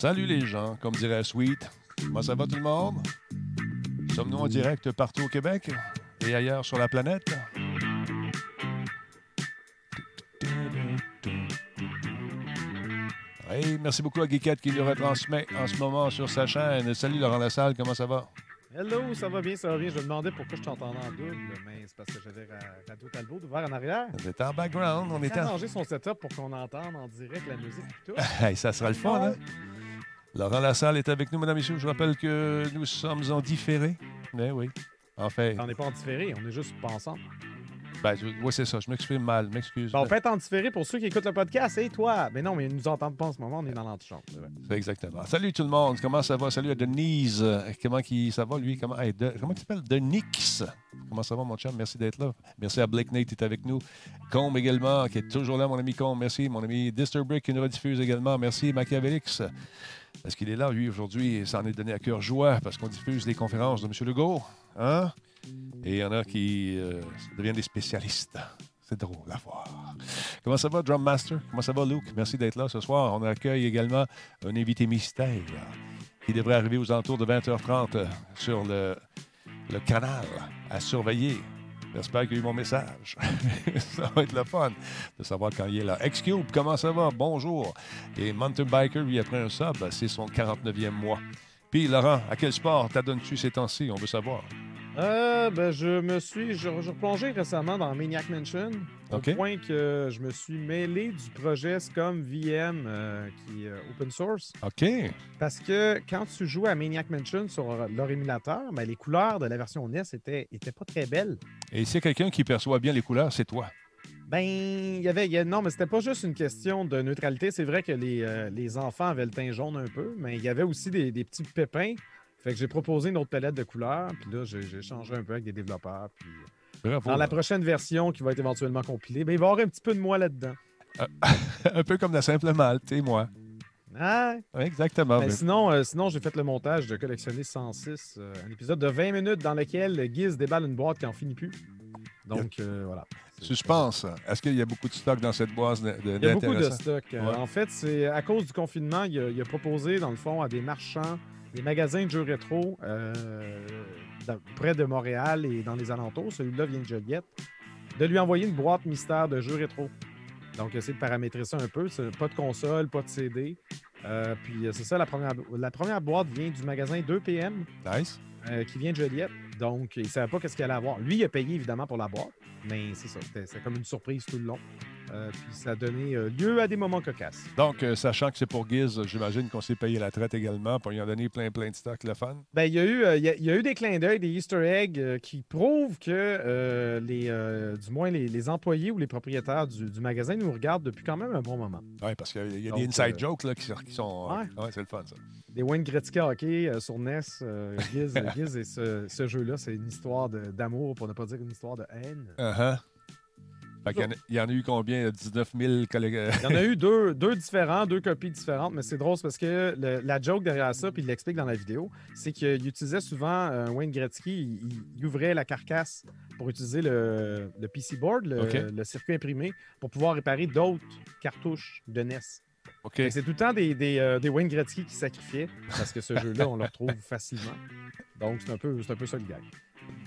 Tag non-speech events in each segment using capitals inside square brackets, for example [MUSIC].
Salut les gens, comme dirait Sweet. Comment ça va tout le monde? Sommes-nous en direct partout au Québec et ailleurs sur la planète? Hey, merci beaucoup à Geekette qui nous retransmet en ce moment sur sa chaîne. Salut Laurent Lassalle, comment ça va? Hello, ça va bien, ça va bien. Je me demandais pourquoi je t'entendais en double, mais c'est parce que j'avais Radio Talbot ouvert en arrière. On était en background, on était en... changer son setup pour qu'on entende en direct la musique et tout. [LAUGHS] hey, ça sera le fun, hein? Laurent Lassalle est avec nous, mesdames et messieurs. Je rappelle que nous sommes en différé. Mais oui, en fait. On n'est pas en différé, on est juste pas ensemble. Ben, oui, c'est ça. Je m'exprime mal. M'excuse. Bon, fait en différé pour ceux qui écoutent le podcast. Et toi? Mais non, mais ils nous entendent pas en ce moment. On est dans l'antichambre. Exactement. Salut tout le monde. Comment ça va? Salut à Denise. Comment qui, ça va, lui? Comment, comment tu t'appelles? Denix. Comment ça va, mon chum? Merci d'être là. Merci à Blake Nate qui est avec nous. Combe également, qui est toujours là, mon ami Combe. Merci. Mon ami Disturbrick qui nous rediffuse également. Merci, Machiavellix. Parce qu'il est là, lui, aujourd'hui, ça en est donné à cœur joie parce qu'on diffuse les conférences de M. Legault. Hein? Et il y en a qui euh, deviennent des spécialistes. C'est drôle à voir. Comment ça va, Drum Master? Comment ça va, Luke? Merci d'être là ce soir. On accueille également un invité mystère qui devrait arriver aux alentours de 20h30 sur le, le canal à surveiller. J'espère qu'il a eu mon message. [LAUGHS] ça va être le fun de savoir quand il est là. X-Cube, comment ça va? Bonjour. Et Mountain Biker, lui, après un sub, c'est son 49e mois. Puis, Laurent, à quel sport t'adonnes-tu ces temps-ci? On veut savoir. Euh, ben, je me suis. Je, replongé récemment dans Maniac Mansion. Au point que je me suis mêlé du projet Scum VM euh, qui est euh, open source. OK. Parce que quand tu joues à Maniac Mansion sur leur émulateur, ben, les couleurs de la version NES étaient, étaient pas très belles. Et c'est quelqu'un qui perçoit bien les couleurs, c'est toi. Ben, il y avait. non, mais c'était pas juste une question de neutralité. C'est vrai que les, euh, les, enfants avaient le teint jaune un peu, mais il y avait aussi des, des petits pépins fait que j'ai proposé une autre palette de couleurs, puis là, j'ai changé un peu avec des développeurs. Puis... Dans la prochaine version qui va être éventuellement compilée, ben, il va y avoir un petit peu de moi là-dedans. Euh, [LAUGHS] un peu comme la simple malte, et moi. Ah. exactement. Ben, sinon, euh, sinon j'ai fait le montage de collectionner 106, euh, un épisode de 20 minutes dans lequel Giz déballe une boîte qui n'en finit plus. Donc, voilà. Suspense. Est-ce qu'il y a beaucoup de stock dans cette boîte de, Il y a beaucoup de stock. En fait, c'est à cause du confinement, il a, proposé, dans le fond, à des marchands les magasins de jeux rétro euh, près de Montréal et dans les alentours, celui-là vient de Joliette, de lui envoyer une boîte mystère de jeux rétro. Donc, essayer de paramétrer ça un peu. Pas de console, pas de CD. Euh, puis, c'est ça, la première, la première boîte vient du magasin 2PM. Nice. Euh, qui vient de Joliette. Donc, il ne savait pas qu'est-ce qu'il allait avoir. Lui, il a payé évidemment pour la boîte, mais c'est ça. C'était comme une surprise tout le long. Euh, puis ça a donné euh, lieu à des moments cocasses. Donc, euh, sachant que c'est pour Giz, j'imagine qu'on s'est payé la traite également pour lui en donner plein, plein de stocks, le fun. Ben, il y, a eu, il, y a, eu des clins d'œil, des Easter eggs qui prouvent que les, du moins les, employés ou les propriétaires du, magasin nous regardent depuis quand même un bon moment. Oui, parce qu'il y a, des inside jokes là, qui, sont. Ouais. c'est le fun, ça. Des Wayne Gretzky hockey sur NES, Giz, [LAUGHS] Giz et ce, jeu-là, c'est une histoire d'amour, pour ne pas dire une histoire de haine. Il, y en, a eu combien? 19 000 collègues? il y en a eu [LAUGHS] deux, deux différents, deux copies différentes, mais c'est drôle parce que la joke derrière ça, puis il l'explique dans la vidéo, c'est qu'il utilisait souvent euh, Wayne Gretzky, il, ouvrait la carcasse pour utiliser le, PC board, le, circuit imprimé, pour pouvoir réparer d'autres cartouches de NES. C'est tout le temps des, des, euh, des, Wayne Gretzky qui sacrifiaient parce que ce [LAUGHS] jeu-là, on le retrouve facilement. Donc, c'est un, peu, un peu ça le gag.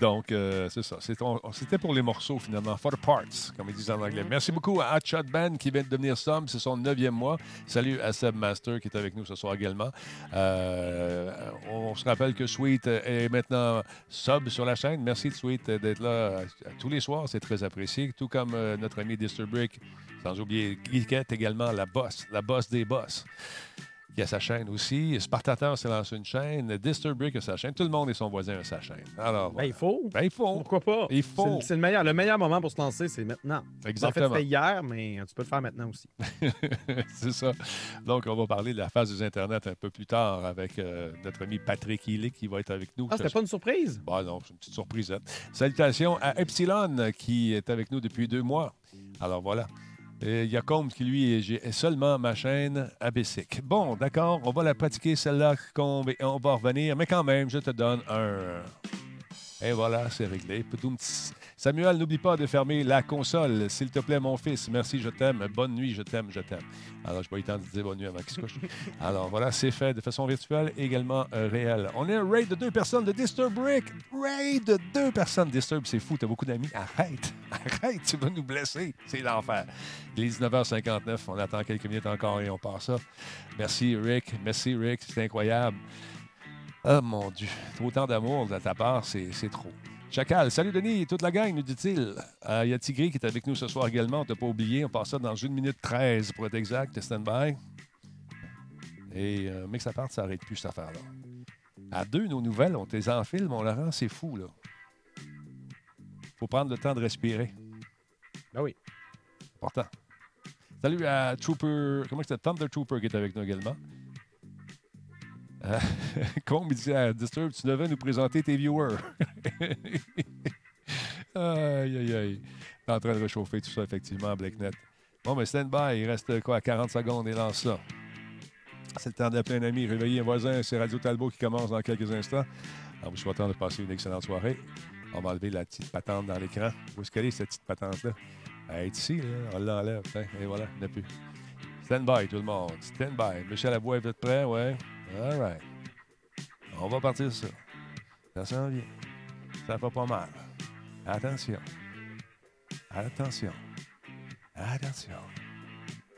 Donc, euh, c'est ça. C'était pour les morceaux, finalement. For the parts, comme ils disent en anglais. Merci beaucoup à Hot Band qui vient de devenir sub. C'est son neuvième mois. Salut à Seb Master qui est avec nous ce soir également. Euh, on se rappelle que Sweet est maintenant sub sur la chaîne. Merci Sweet d'être là tous les soirs. C'est très apprécié. Tout comme euh, notre ami Disturbrick. Sans oublier Geekette également, la boss, la boss des boss qui a sa chaîne aussi. Spartateur s'est lancé une chaîne. Disturbrick a sa chaîne. Tout le monde et son voisin a sa chaîne. Alors, ben, il faut. Ben, il faut. Pourquoi pas? Il faut. C'est le meilleur. Le meilleur moment pour se lancer, c'est maintenant. Exactement. En fait, c'était hier, mais tu peux le faire maintenant aussi. [LAUGHS] c'est ça. Donc, on va parler de la phase des Internet un peu plus tard avec euh, notre ami Patrick Healy qui va être avec nous. Ah, c'était pas une surprise? Bah non, c'est une petite surprise. Salutations à Epsilon qui est avec nous depuis deux mois. Alors voilà. Il y a Combe qui, lui, est seulement ma chaîne à. Bon, d'accord, on va la pratiquer, celle-là, Combe, et on va revenir. Mais quand même, je te donne un Et voilà, c'est réglé. Samuel, n'oublie pas de fermer la console, s'il te plaît, mon fils. Merci, je t'aime. Bonne nuit, je t'aime, je t'aime. Alors, je n'ai pas eu le temps de dire bonne nuit avant qu'il se couche. [LAUGHS] Alors, voilà, c'est fait de façon virtuelle, également euh, réelle. On est un raid de deux personnes de Disturb Brick. Raid de deux personnes. Disturb, c'est fou, t'as beaucoup d'amis. Arrête, [LAUGHS] arrête, tu vas nous blesser. C'est l'enfer. Il est 19h59, on attend quelques minutes encore et on part ça. Merci, Rick. Merci, Rick, c'est incroyable. Oh mon Dieu, autant d'amour de ta part, c'est trop. Chacal, salut Denis et toute la gang, nous dit-il. Euh, Il y a Tigri qui est avec nous ce soir également, on t'a pas oublié. On passe ça dans 1 minute 13 pour être exact. Stand-by. Et euh, mais que ça parte, ça n'arrête plus cette affaire-là. À deux, nos nouvelles, on les enfile, mon Laurent, c'est fou, là. faut prendre le temps de respirer. Ben oui. Important. Salut à Trooper. Comment c'est Thunder Trooper qui est avec nous également. Euh, [LAUGHS] Combe dit à Disturb, tu devais nous présenter tes viewers. [LAUGHS] aïe, aïe, aïe. En train de réchauffer tout ça, effectivement, BlackNet. Bon, mais stand by, il reste quoi, 40 secondes et lance ça. C'est le temps d'appeler un ami, réveiller un voisin. C'est Radio Talbot qui commence dans quelques instants. En vous souhaitant de passer une excellente soirée. On va enlever la petite patente dans l'écran. Où est-ce qu'elle est, cette petite patente-là? Elle est ici, là. On l'enlève. Tiens, Et voilà, il plus. Stand by, tout le monde. Stand by. Michel Abois, vous êtes prêt? Ouais. All right. On va partir sur ça. Ça s'en vient. Ça fait pas mal. Attention. Attention. Attention.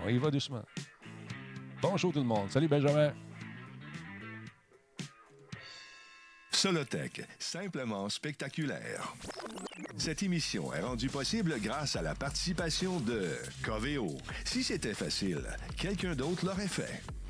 On y va doucement. Bonjour tout le monde. Salut Benjamin. Solotech, simplement spectaculaire. Cette émission est rendue possible grâce à la participation de Coveo. Si c'était facile, quelqu'un d'autre l'aurait fait.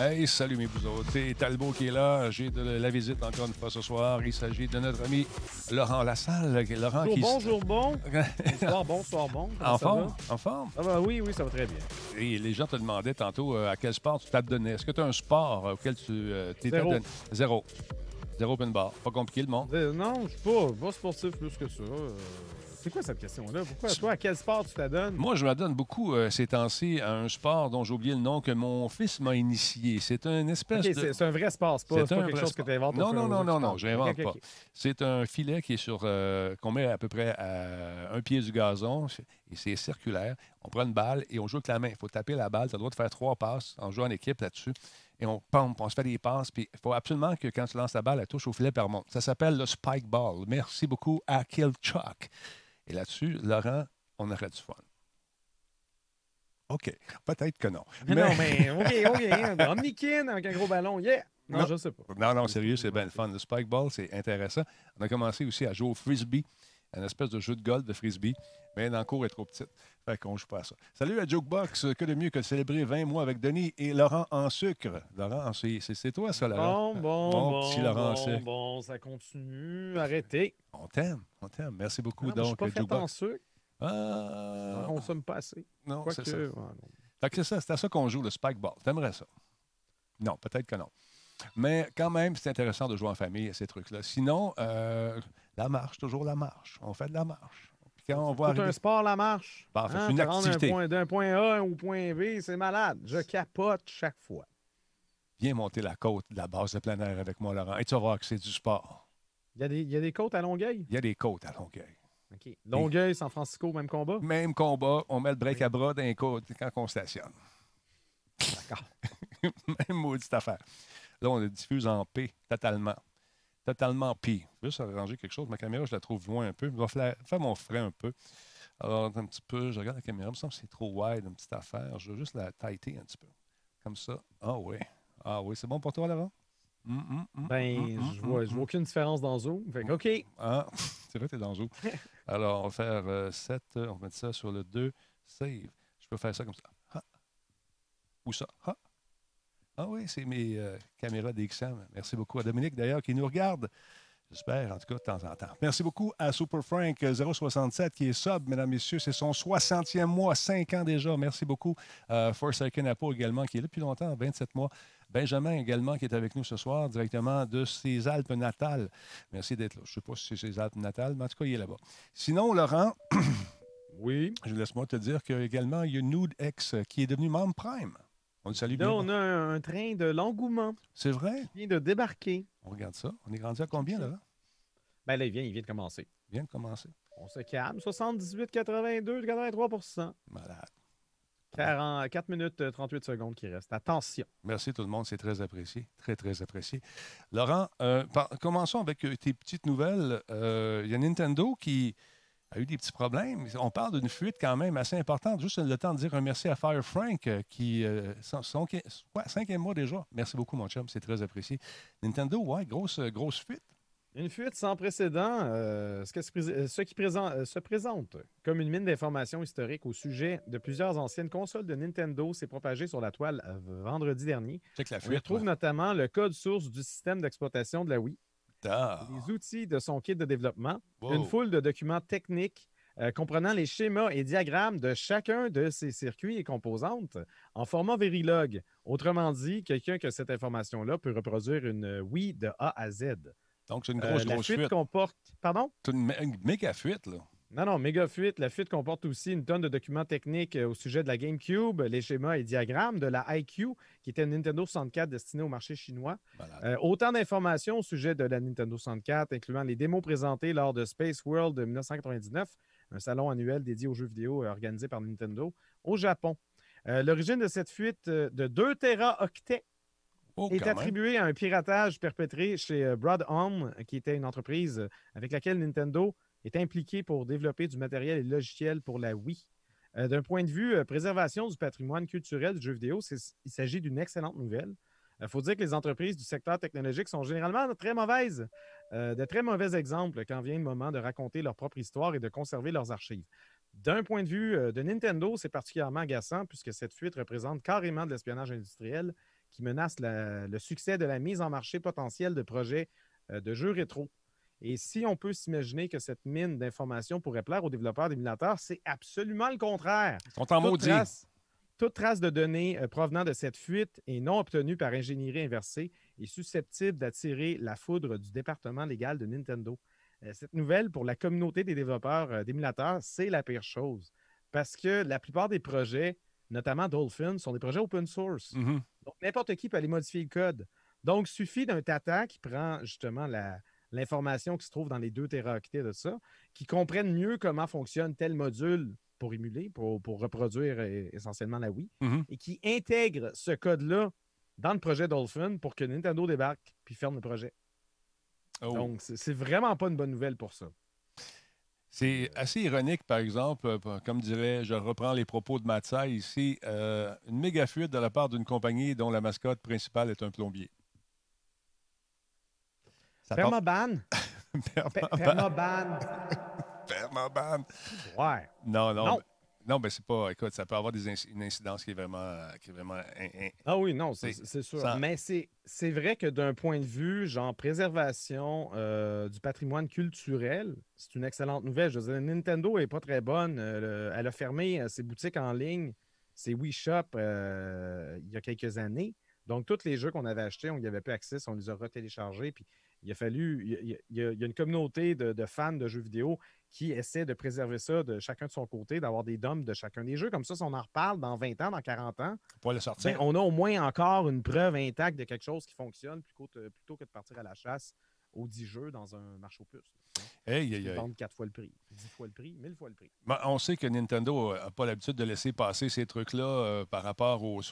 Hey, salut mes autres. C'est Talbot qui est là. J'ai de la visite encore une fois ce soir. Il s'agit de notre ami Laurent Lassalle. Laurent qui... Bonjour, bon, bonjour, bon. [LAUGHS] Bonsoir, bonsoir, bon. Comment en forme? En forme? Ah ben oui, oui, ça va très bien. Et les gens te demandaient tantôt euh, à quel sport tu t'adonnais. Est-ce que tu as un sport auquel tu euh, t'es Zéro. adonné? Zéro. Zéro open bar. Pas compliqué le monde? Euh, non, je suis pas, pas sportif plus que ça. Euh, C'est quoi cette question-là? Pourquoi, toi, à quel sport tu t'adonnes? Moi, je m'adonne beaucoup euh, ces temps-ci à un sport dont j'ai oublié le nom que mon fils m'a initié. C'est une espèce de... c'est un vrai sport, c'est pas, pas un quelque chose que sport. tu inventes. Non, non, non, non, non, j'invente Ok, ok, pas. C'est un filet qui est sur euh, qu'on met à peu près à un pied du gazon et c'est circulaire. On prend une balle et on joue avec la main. Il faut taper la balle. Tu as le droit de faire trois passes en jouant en équipe là-dessus. Et on pompe, on se fait des passes. Puis il faut absolument que quand tu lances la balle, elle touche au filet par. Ça s'appelle le spike ball. Merci beaucoup à Kill Chuck. Et là-dessus, Laurent, on aurait du fun. OK. Peut-être que non. Mais Non, mais OK, OK. [LAUGHS] Omnikin avec un gros ballon, yeah! Non, Non. je sais pas. Non, non, sérieux, c'est bien le fun. Le spike ball, c'est intéressant. On a commencé aussi à jouer au frisbee, un espèce de jeu de golf de frisbee, mais dans le cours est trop petite. Fait qu'on joue pas à ça. Salut à Jokebox, que de mieux que de célébrer 20 mois avec Denis et Laurent en sucre. Laurent, c'est toi ça, Laurent? Bon, bon, bon, petit Laurent en bon, sucre. bon, ça continue. Arrêtez. On t'aime, on t'aime. Merci beaucoup, Non, mais je suis donc, pas en sucre. Ah, On consomme pas assez. non, c'est Quoique, ça. non. Fait que c'est ça, c'est à ça qu'on joue, le spike ball. T'aimerais ça? Non, peut-être que non. Mais quand même, c'est intéressant de jouer en famille, ces trucs-là. Sinon, euh, la marche, toujours la marche. On fait de la marche. Puis quand on voit C'est arriver- un sport, la marche. C'est Hein, une activité. point- D'un point A au point B, c'est malade. Je capote chaque fois. Viens monter la côte de la base de plein air avec moi, Laurent, et tu vas voir que c'est du sport. Il y, a des, il y a des côtes à Longueuil? Il y a des côtes à Longueuil. OK. Longueuil, San Francisco, même combat? Même combat, on met le break à bras dans les côtes quand on stationne. D'accord. [LAUGHS] Même maudite affaire. Là, on le diffuse en P, totalement. Totalement P. Je vais juste arranger quelque chose. Ma caméra, je la trouve loin un peu. Je vais faire mon frais un peu. Alors, un petit peu, je regarde la caméra. Il me semble que c'est trop wide, une petite affaire. Je vais juste la tighter un petit peu. Comme ça. Ah oui. Ah oui, c'est bon pour toi, Laurent? Hum, hum, hum, Ben, je vois, je vois aucune différence dans Zoom. Fait que, OK. Ah, [LAUGHS] c'est vrai, t'es dans le zoo. [LAUGHS] Alors, on va faire 7, on va mettre ça sur le 2, save. Je peux faire ça comme ça. Ha. Ou ça. Ha. Ah oui, c'est mes euh, caméras DXM. Merci beaucoup à Dominique, d'ailleurs, qui nous regarde. J'espère, en tout cas, de temps en temps. Merci beaucoup à Super Frank 067 qui est sub, mesdames, messieurs. C'est son 60e mois, 5 ans déjà. Merci beaucoup. Euh, Forsaken Apple également, qui est là depuis longtemps, 27 mois. Benjamin également, qui est avec nous ce soir, directement de ses Alpes natales. Merci d'être là. Je ne sais pas si c'est ses Alpes natales, mais en tout cas, il est là-bas. Sinon, Laurent, Oui. [COUGHS] je laisse-moi te dire qu'également, il y a Nude X qui est devenu membre Prime. On le salue bien. Là, on a un, train de l'engouement C'est vrai? qui vient de débarquer. On regarde ça. On est rendu à combien, là? Ben là, il vient, il vient de commencer. Il vient de commencer. On se calme. 78, 82, 83% Malade. 40, 4 minutes euh, 38 secondes qui restent. Attention. Merci tout le monde, c'est très apprécié. Très, très apprécié. Laurent, euh, par- commençons avec euh, tes petites nouvelles. Euh, Il y a Nintendo qui a eu des petits problèmes. On parle d'une fuite quand même assez importante. Juste le temps de dire un merci à Fire Frank, euh, qui, euh, son, son- ouais, cinquième mois déjà. Merci beaucoup, mon chum, c'est très apprécié. Nintendo, ouais, grosse, euh, grosse fuite. Une fuite sans précédent, euh, ce, que se, pré- ce qui euh, se présente comme une mine d'informations historiques au sujet de plusieurs anciennes consoles de Nintendo s'est propagée sur la toile vendredi dernier. La On retrouve ouais. notamment le code source du système d'exploitation de la Wii, Ah, les outils de son kit de développement, wow. une foule de documents techniques euh, comprenant les schémas et diagrammes de chacun de ces circuits et composantes en format Verilog. Autrement dit, quelqu'un qui a cette information-là peut reproduire une Wii de A à Z. Donc, c'est une Euh, grosse, la grosse fuite fuite. comporte. Pardon? C'est une, mé- une méga fuite, là. Non, non, méga fuite. La fuite comporte aussi une tonne de documents techniques euh, au sujet de la GameCube, les schémas et diagrammes de la IQ, qui était une Nintendo 64 destinée au marché chinois. Euh, autant d'informations au sujet de la Nintendo 64, incluant les démos présentées lors de Space World de 1999, un salon annuel dédié aux jeux vidéo euh, organisé par Nintendo au Japon. Euh, L'origine de cette fuite de 2 téraoctets Oh, est même. attribuée à un piratage perpétré chez Broadhome, qui était une entreprise avec laquelle Nintendo est impliqué pour développer du matériel et logiciels pour la Wii. Euh, D'un point de vue euh, préservation du patrimoine culturel du jeu vidéo, il s'agit d'une excellente nouvelle. Il faut dire que les entreprises du secteur technologique sont généralement très mauvaises, euh, de très mauvais exemples quand vient le moment de raconter leur propre histoire et de conserver leurs archives. D'un point de vue euh, de Nintendo, c'est particulièrement agaçant puisque cette fuite représente carrément de l'espionnage industriel qui menace le succès de la mise en marché potentielle de projets euh, de jeux rétro. Et si on peut s'imaginer que cette mine d'informations pourrait plaire aux développeurs d'émulateurs, c'est absolument le contraire. Maudit. trace, toute trace de données euh, provenant de cette fuite et non obtenue par ingénierie inversée est susceptible d'attirer la foudre du département légal de Nintendo. Euh, cette nouvelle, pour la communauté des développeurs euh, d'émulateurs, c'est la pire chose. Parce que la plupart des projets, notamment Dolphin, sont des projets open source. Mhm. Donc, n'importe qui peut aller modifier le code. Donc, suffit d'un tata qui prend justement la- l'information qui se trouve dans les deux téraoctets de ça, qui comprenne mieux comment fonctionne tel module pour émuler, pour, pour reproduire euh, essentiellement la Wii, Mhm. et qui intègre ce code-là dans le projet Dolphin pour que Nintendo débarque puis ferme le projet. Oh. Donc, c'est c'est vraiment pas une bonne nouvelle pour ça. C'est assez ironique, par exemple, euh, comme dirait, je reprends les propos de Matsai ici, euh, une méga fuite de la part d'une compagnie dont la mascotte principale est un plombier. Ça Permaban. Permaban. Permaban. Permaban. Ouais. Non, non. Non. mais- Non, mais c'est pas. Écoute, ça peut avoir des inc- une incidence qui est vraiment. euh, Qui est vraiment in- in- Ah oui, non, c'est sûr. Mais c'est vrai que d'un point de vue, genre, préservation euh, du patrimoine culturel, c'est une excellente nouvelle. Je veux dire, Nintendo est pas très bonne. Euh, le- elle a fermé euh, ses boutiques en ligne, ses Wii Shop, il y a quelques années. Donc, tous les jeux qu'on avait achetés, on n'y avait plus accès, on les a retéléchargés. Puis, il a fallu. Il y a, il y a- il y a une communauté de, de fans de jeux vidéo qui essaie de préserver ça de chacun de son côté, d'avoir des DOM de chacun des jeux. Comme ça, si on en reparle dans 20 ans, dans 40 ans, le sortir. ben, on a au moins encore une preuve intacte de quelque chose qui fonctionne plutôt que de partir à la chasse aux 10 jeux dans un marché aux puces. Hey, Ils hey, hey. vendent 4 fois le prix, 10 fois le prix, 1000 fois le prix. Ben, on sait que Nintendo n'a pas l'habitude de laisser passer ces trucs-là euh, par rapport aux,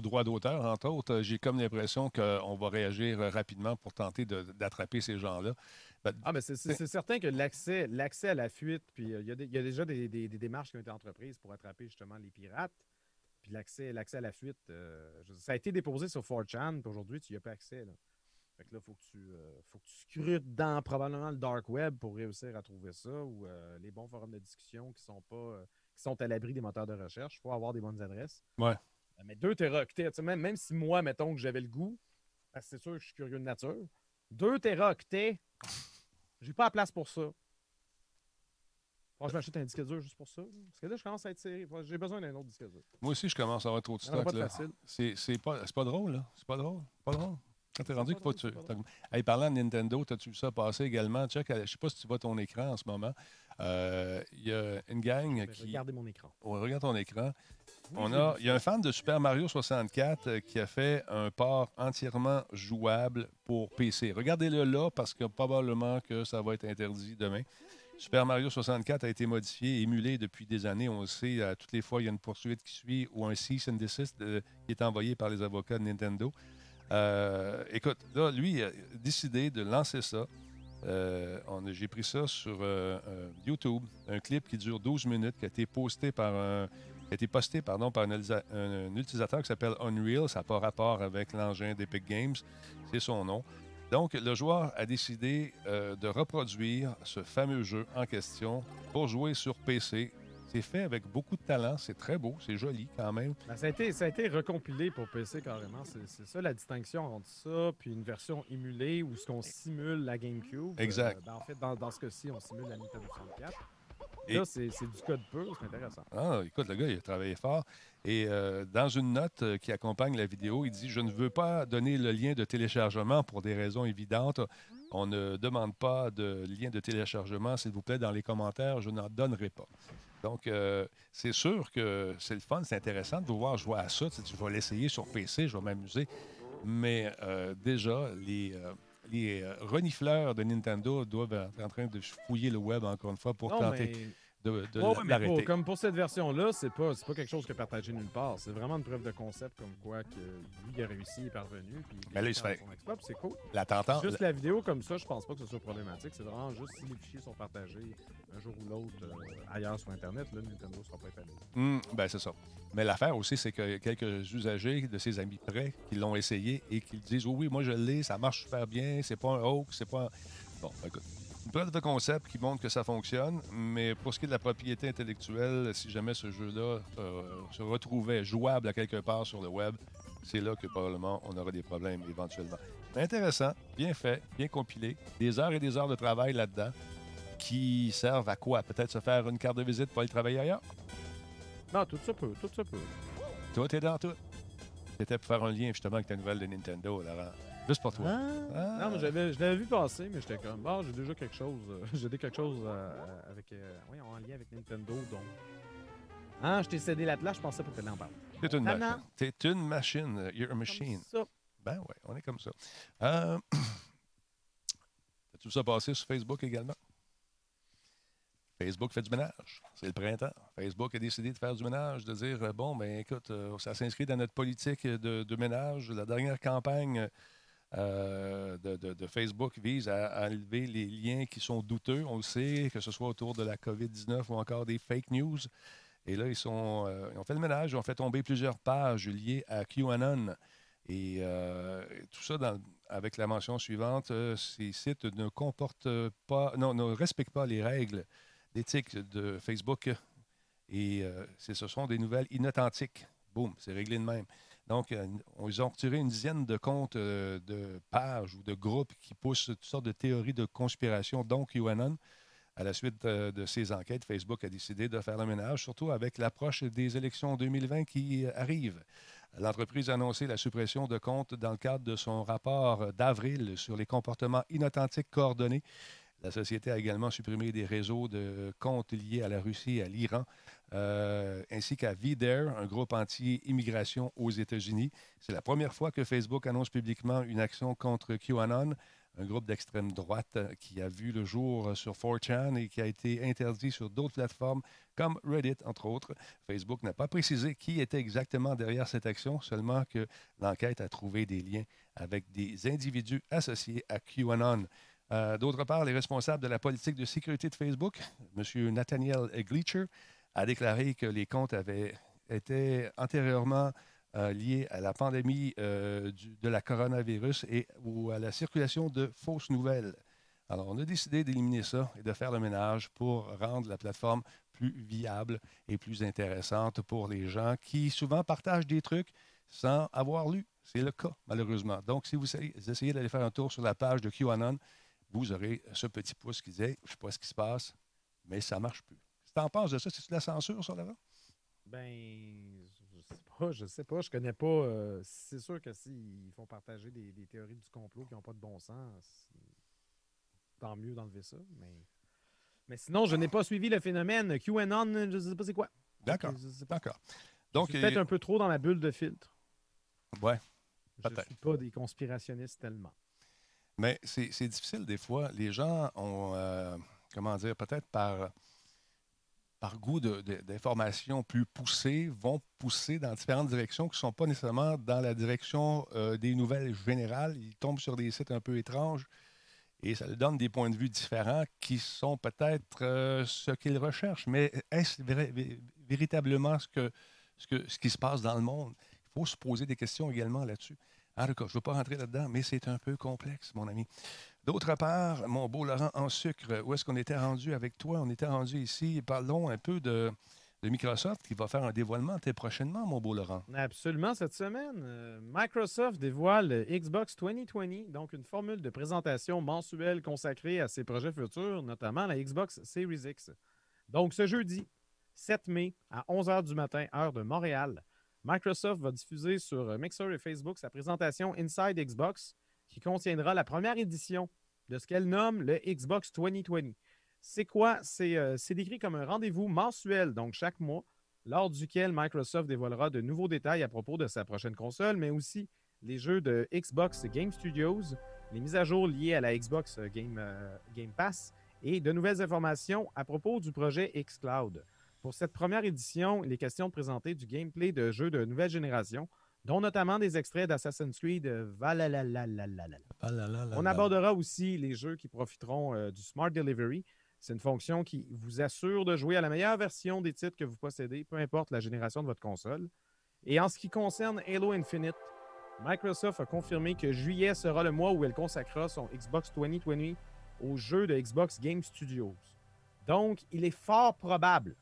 droits d'auteur, entre autres. J'ai comme l'impression qu'on va réagir rapidement pour tenter d'attraper ces gens-là. Ben, Ah, mais c'est- certain que l'accès à la fuite, puis euh, il y, a y déjà des, des- des démarches qui ont été entreprises pour attraper justement les pirates. Puis l'accès à la fuite, euh, ça a été déposé sur 4chan, puis aujourd'hui, tu n'y as pas accès. Là. Fait que là, il faut, que tu, euh, faut que tu scrutes dans probablement le dark web pour réussir à trouver ça, ou euh, les bons forums de discussion qui sont pas euh, qui sont à l'abri des moteurs de recherche. Il faut avoir des bonnes adresses. Ouais. Mais 2 téraoctets, tu sais, même, même si moi, mettons que j'avais le goût, parce que c'est sûr que je suis curieux de nature, 2 téraoctets, J'ai pas la place pour ça. Faut que je m'achète un disque dur juste pour ça. Parce que là, je commence à être serré. J'ai besoin d'un autre disque dur. Moi aussi, je commence à avoir trop de stock. C'est pas, pas drôle, là. C'est pas drôle. Pas drôle. T'es rendu qu'il faut tu. Hey, parlant de Nintendo, as-tu vu ça passer également? Check, euh, je sais pas si tu vois ton écran en ce moment. Euh, Il y a une gang Mais qui. Regardez mon écran. Regarde ton écran. On a, il y a un fan de Super Mario 64 euh, qui a fait un port entièrement jouable pour PC. Regardez-le là parce que probablement que ça va être interdit demain. Super Mario 64 a été modifié, émulé depuis des années. On le sait, à toutes les fois, il y a une poursuite qui suit ou un cease and desist qui est envoyé par les avocats de Nintendo. Euh, écoute, là, lui, a décidé de lancer ça. Euh, J'ai pris ça sur euh, YouTube, un clip qui dure 12 minutes, qui a été posté par un, a été posté pardon, par un, un- utilisateur qui s'appelle Unreal. Ça n'a pas rapport avec l'engin d'Epic Games. C'est son nom. Donc, le joueur a décidé de reproduire ce fameux jeu en question pour jouer sur PC. C'est fait avec beaucoup de talent. C'est très beau. C'est joli quand même. Ben, ça, a été, ça a été recompilé pour PC carrément. C'est ça la distinction entre ça puis une version émulée où ce qu'on simule la GameCube. Exact. Euh, ben, en fait, dans, dans ce cas-ci, on simule la Nintendo 64. Et- Là, c'est c'est du code pur, c'est intéressant. Ah, écoute, le gars, il a travaillé fort. Et euh, dans une note euh, qui accompagne la vidéo, il dit Je ne veux pas donner le lien de téléchargement pour des raisons évidentes. On ne demande pas de lien de téléchargement, s'il vous plaît, dans les commentaires. Je n'en donnerai pas. Donc, euh, c'est sûr que c'est le fun, c'est intéressant de pouvoir jouer à ça. Tu sais, je vais l'essayer sur PC, je vais m'amuser. Mais euh, déjà, les, euh, les renifleurs de Nintendo doivent être en train de fouiller le web encore une fois pour Non, tenter mais, de, de Ouais, ouais, mais l'arrêter. pour- comme pour cette version-là, c'est pas, c'est pas quelque chose que partagé nulle part. C'est vraiment une preuve de concept comme quoi que lui, il a réussi, il est parvenu. Puis Mais là, il se fait c'est cool. La Juste la vidéo comme ça, je pense pas que ce soit problématique. C'est vraiment juste si les fichiers sont partagés un jour ou l'autre euh, ailleurs sur Internet, là, Nintendo sera pas étonné. Hum, ben, c'est ça. Mais l'affaire aussi, c'est a quelques usagers de ses amis près qui l'ont essayé et qui disent Oh oui, moi je l'ai, ça marche super bien, c'est pas un hoax, c'est pas un. Bon, écoute. Une preuve de concept qui montre que ça fonctionne, mais pour ce qui est de la propriété intellectuelle, si jamais ce jeu-là euh, se retrouvait jouable à quelque part sur le web, c'est là que probablement on aurait des problèmes éventuellement. Intéressant, bien fait, bien compilé, des heures et des heures de travail là-dedans qui servent à quoi? Peut-être se faire une carte de visite pour aller travailler ailleurs? Non, tout ça peut, tout ça peut. toi, t'es dans tout. C'était pour faire un lien justement avec ta nouvelle de Nintendo, Laurent. Juste pour toi. Ah. Non, mais j'avais, je l'avais vu passer, mais j'étais comme, bon, j'ai déjà quelque chose, euh, [LAUGHS] j'ai déjà quelque chose euh, avec, euh, oui, en lien avec Nintendo, donc. Ah, je t'ai cédé la place, je pensais pas que t'allais en parler. T'es une machine. T'es une machine. You're a machine. Comme ça. Ben ouais, on est comme ça. Euh... [CLEARS THROAT] As-tu vu ça passer sur Facebook également? Facebook fait du ménage. C'est le printemps. Facebook a décidé de faire du ménage, de dire bon, ben écoute, euh, ça s'inscrit dans notre politique de, de ménage. La dernière campagne euh, de, Facebook vise à, enlever les liens qui sont douteux. On le sait, que ce soit autour de la COVID-19 ou encore des fake news. Et là, ils, euh, ont fait le ménage, ils ont fait tomber plusieurs pages liées à QAnon. Et euh, tout ça avec la mention suivante ces sites ne comportent pas, non, ne respectent pas les règles d'éthique de Facebook. Et ce sont des nouvelles inauthentiques. Boum, c'est réglé de même. Donc, euh, ils ont retiré une dizaine de comptes euh, de pages ou de groupes qui poussent toutes sortes de théories de conspiration, dont QAnon. À la suite euh, de ces enquêtes, Facebook a décidé de faire le ménage, surtout avec l'approche des élections 2020 qui arrivent. L'entreprise a annoncé la suppression de comptes dans le cadre de son rapport d'avril sur les comportements inauthentiques coordonnés. La société a également supprimé des réseaux de comptes liés à la Russie et à l'Iran, euh, ainsi qu'à VDARE, un groupe anti-immigration aux États-Unis. C'est la première fois que Facebook annonce publiquement une action contre QAnon, un groupe d'extrême droite qui a vu le jour sur 4chan et qui a été interdit sur d'autres plateformes comme Reddit, entre autres. Facebook n'a pas précisé qui était exactement derrière cette action, seulement que l'enquête a trouvé des liens avec des individus associés à QAnon. Euh, D'autre part, les responsables de la politique de sécurité de Facebook, M. Nathaniel Gleacher, a déclaré que les comptes avaient été antérieurement euh, liés à la pandémie euh, de la coronavirus et ou à la circulation de fausses nouvelles. Alors, on a décidé d'éliminer ça et de faire le ménage pour rendre la plateforme plus viable et plus intéressante pour les gens qui souvent partagent des trucs sans avoir lu. C'est le cas, malheureusement. Donc, si vous essayez d'aller faire un tour sur la page de QAnon, vous aurez ce petit pouce qui disait Je ne sais pas ce qui se passe, mais ça ne marche plus. Qu'est-ce que tu en penses de ça? C'est-tu de la censure, ça, là Ben, je sais pas, je sais pas, je connais pas. euh, c'est sûr que s'ils font partager des, des théories du complot qui n'ont pas de bon sens, c'est- tant mieux d'enlever ça. Mais, mais sinon, je n'ai pas suivi le phénomène QAnon, je sais pas c'est quoi. D'accord. Je. D'accord. Je Donc, suis peut-être euh, un peu trop dans la bulle de filtre. ouais. Je Peut-être. suis pas des conspirationnistes tellement. Mais c'est difficile des fois. Les gens ont, euh, comment dire, peut-être par, par goût d'informations plus poussées, vont pousser dans différentes directions qui ne sont pas nécessairement dans la direction euh, des nouvelles générales. Ils tombent sur des sites un peu étranges et ça leur donne des points de vue différents qui sont peut-être euh, ce qu'ils recherchent. Mais est-ce véritablement ce, que, ce qui se passe dans le monde? Il faut se poser des questions également là-dessus. En tout cas, je ne veux pas rentrer là-dedans, mais c'est un peu complexe, mon ami. D'autre part, mon beau Laurent en sucre, où est-ce qu'on était rendu avec toi? On était rendu ici. Parlons un peu de, Microsoft qui va faire un dévoilement très prochainement, mon beau Laurent. Absolument, cette semaine, euh, Microsoft dévoile le Xbox 2020, donc une formule de présentation mensuelle consacrée à ses projets futurs, notamment la Xbox Series X. Donc, ce jeudi, 7 mai, à 11h du matin, heure de Montréal, Microsoft va diffuser sur euh, Mixer et Facebook sa présentation Inside Xbox, qui contiendra la première édition de ce qu'elle nomme le Xbox 2020. C'est quoi? C'est euh, c'est décrit comme un rendez-vous mensuel, donc chaque mois, lors duquel Microsoft dévoilera de nouveaux détails à propos de sa prochaine console, mais aussi les jeux de Xbox Game Studios, les mises à jour liées à la Xbox Game, euh, Game Pass et de nouvelles informations à propos du projet xCloud. Pour cette première édition, il est question de présenter du gameplay de jeux de nouvelle génération, dont notamment des extraits d'Assassin's Creed euh, Valhalla. On abordera aussi les jeux qui profiteront euh, du Smart Delivery. C'est une fonction qui vous assure de jouer à la meilleure version des titres que vous possédez, peu importe la génération de votre console. Et en ce qui concerne Halo Infinite, Microsoft a confirmé que juillet sera le mois où elle consacrera son Xbox 2020 aux jeux de Xbox Game Studios. Donc, il est fort probable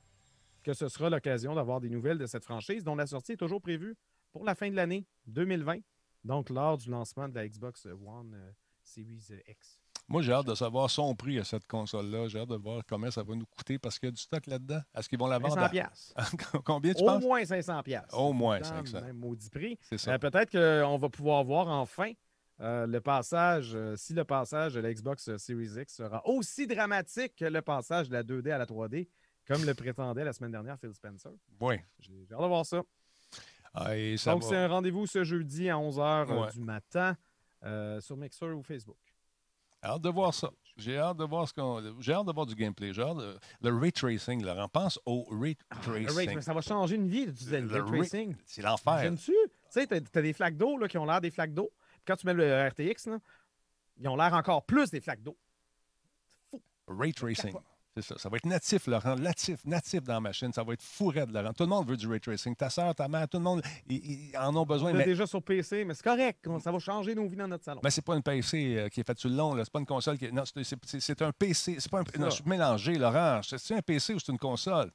que ce sera l'occasion d'avoir des nouvelles de cette franchise dont la sortie est toujours prévue pour la fin de l'année 2020, donc lors du lancement de la Xbox One euh, Series X. Moi, j'ai hâte de savoir son prix à cette console-là. J'ai hâte de voir comment ça va nous coûter parce qu'il y a du stock là-dedans. Est-ce qu'ils vont la vendre 500 à... Combien tu Au penses? moins 500 piastres. Au moins Dans le 500. Même maudit prix. C'est ça. Euh, Peut-être qu'on va pouvoir voir enfin euh, le passage, euh, si le passage de la Xbox Series X sera aussi dramatique que le passage de la 2D à la 3D, comme le prétendait la semaine dernière Phil Spencer. Oui. J'ai hâte de voir ça. Ah, et ça Donc, va- c'est un rendez-vous ce jeudi à 11h Ouais. du matin euh, sur Mixer ou Facebook. Hâte de voir ça. J'ai hâte de voir ce qu'on. J'ai hâte de voir du gameplay. J'ai hâte de- Le ray tracing, Laurent. Pense au ray Le tracing. ray- ça va changer une vie, tu disais, le, Le ray tracing. C'est l'enfer. Tu sais, t'as as des flaques d'eau là, qui ont l'air des flaques d'eau. Quand tu mets le RTX, là, ils ont l'air encore plus des flaques d'eau. Ray tracing. C'est ça. Ça va être natif, Laurent. Natif, natif dans la machine. Ça va être fourré de Laurent. Tout le monde veut du ray tracing. Ta soeur, ta mère, tout le monde, ils, ils en ont besoin. On Mais, déjà sur PC, mais c'est correct. Ça va changer nos vies dans notre salon. mais c'est pas une PC euh, qui est faite sur le long. là. C'est pas une console qui est. Non, c'est- un PC. C'est pas un. Non, je suis mélangé, Laurent. C'est un PC ou c'est une console?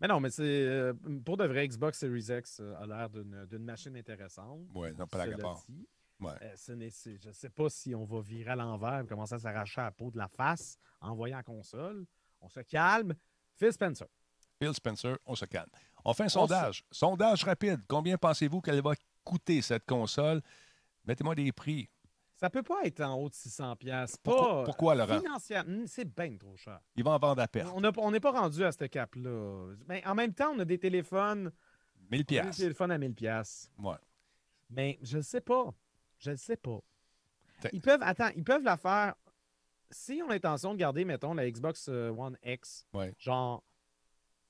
Mais non, mais c'est euh, pour de vrai, Xbox Series X euh, a l'air d'une d'une machine intéressante. Oui, non, pas la dit, Ouais. euh, ce je ne sais pas si on va virer à l'envers et commencer à s'arracher la peau de la face en voyant la console. On se calme. Phil Spencer. Phil Spencer, on se calme. On fait un se- sondage. Sondage rapide. Combien pensez-vous qu'elle va coûter, cette console? Mettez-moi des prix. Ça peut pas être en haut de 600 pièces. Pourquoi- pourquoi, Laurent? Financièrement, c'est bien trop cher. Ils vont en vendre à perte. On n'est pas rendu à ce cap-là. Mais en même temps, on a des téléphones, 1000 on a des téléphones à 1000 pièces. Ouais. Mais je ne sais pas. Je ne sais pas. Ils peuvent, attends, ils peuvent la faire. Si on a l'intention de garder, mettons, la Xbox euh, One X, Ouais. genre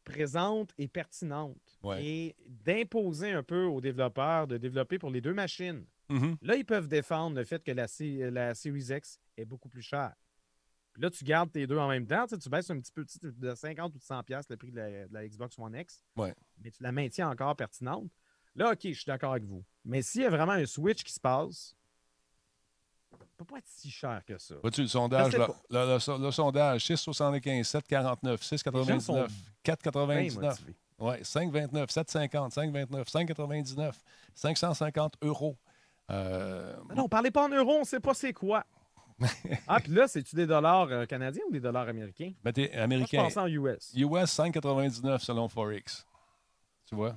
présente et pertinente, Ouais. et d'imposer un peu aux développeurs de développer pour les deux machines. Mhm. Là, ils peuvent défendre le fait que la, C- la Series X est beaucoup plus chère. Puis là, tu gardes tes deux en même temps. Tu, sais, tu baisses un petit peu de 50 ou de 100 pièces le prix de la, de la Xbox One X. Ouais. Mais tu la maintiens encore pertinente. Là, OK, je suis d'accord avec vous. Mais s'il y a vraiment un switch qui se passe, ça peut pas être si cher que ça. Vois-tu le sondage? Le, le le sondage, 6,75, 7,49, Les gens sont 6,99, Bien 4,99. motivé. Ouais, 5,29, 7,50, 5,29, 5,99, 550 euros. Euh, Ah Non, parlez pas en euros, on sait pas c'est quoi. [LAUGHS] Ah, puis là, c'est-tu des dollars euh, canadiens ou des dollars américains? Mais t'es Moi, je en US. US 5,99 selon Forex. Tu vois?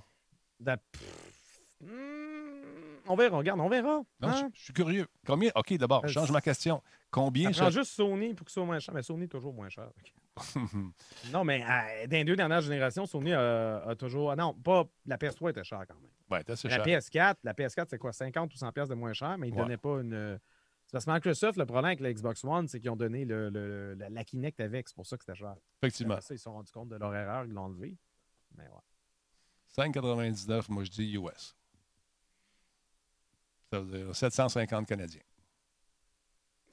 Pff, hmm, on verra, regarde, on verra. Non, hein? je, je suis curieux. Combien? OK, d'abord, Euh, je change ma question. Combien Ça prend ça... juste Sony pour que ce soit moins cher. Mais Sony est toujours moins cher. [LAUGHS] Non, mais euh, dans les deux dernières générations, Sony a, a toujours. Ah non, pas. La PS3 était chère quand même. ouais, assez La cher. PS4, la PS4, c'est quoi, 50 ou 100 pièces de moins cher, mais ils ne Ouais. donnaient pas une. C'est parce que Microsoft, le problème avec la Xbox One, c'est qu'ils ont donné le, le- la, la Kinect avec, c'est pour ça que c'était cher. Effectivement. Après ça, ils se sont rendus compte de leur erreur, ils l'ont enlevé. Mais ouais. 5,99, moi, je dis US. Ça veut dire 750 Canadiens.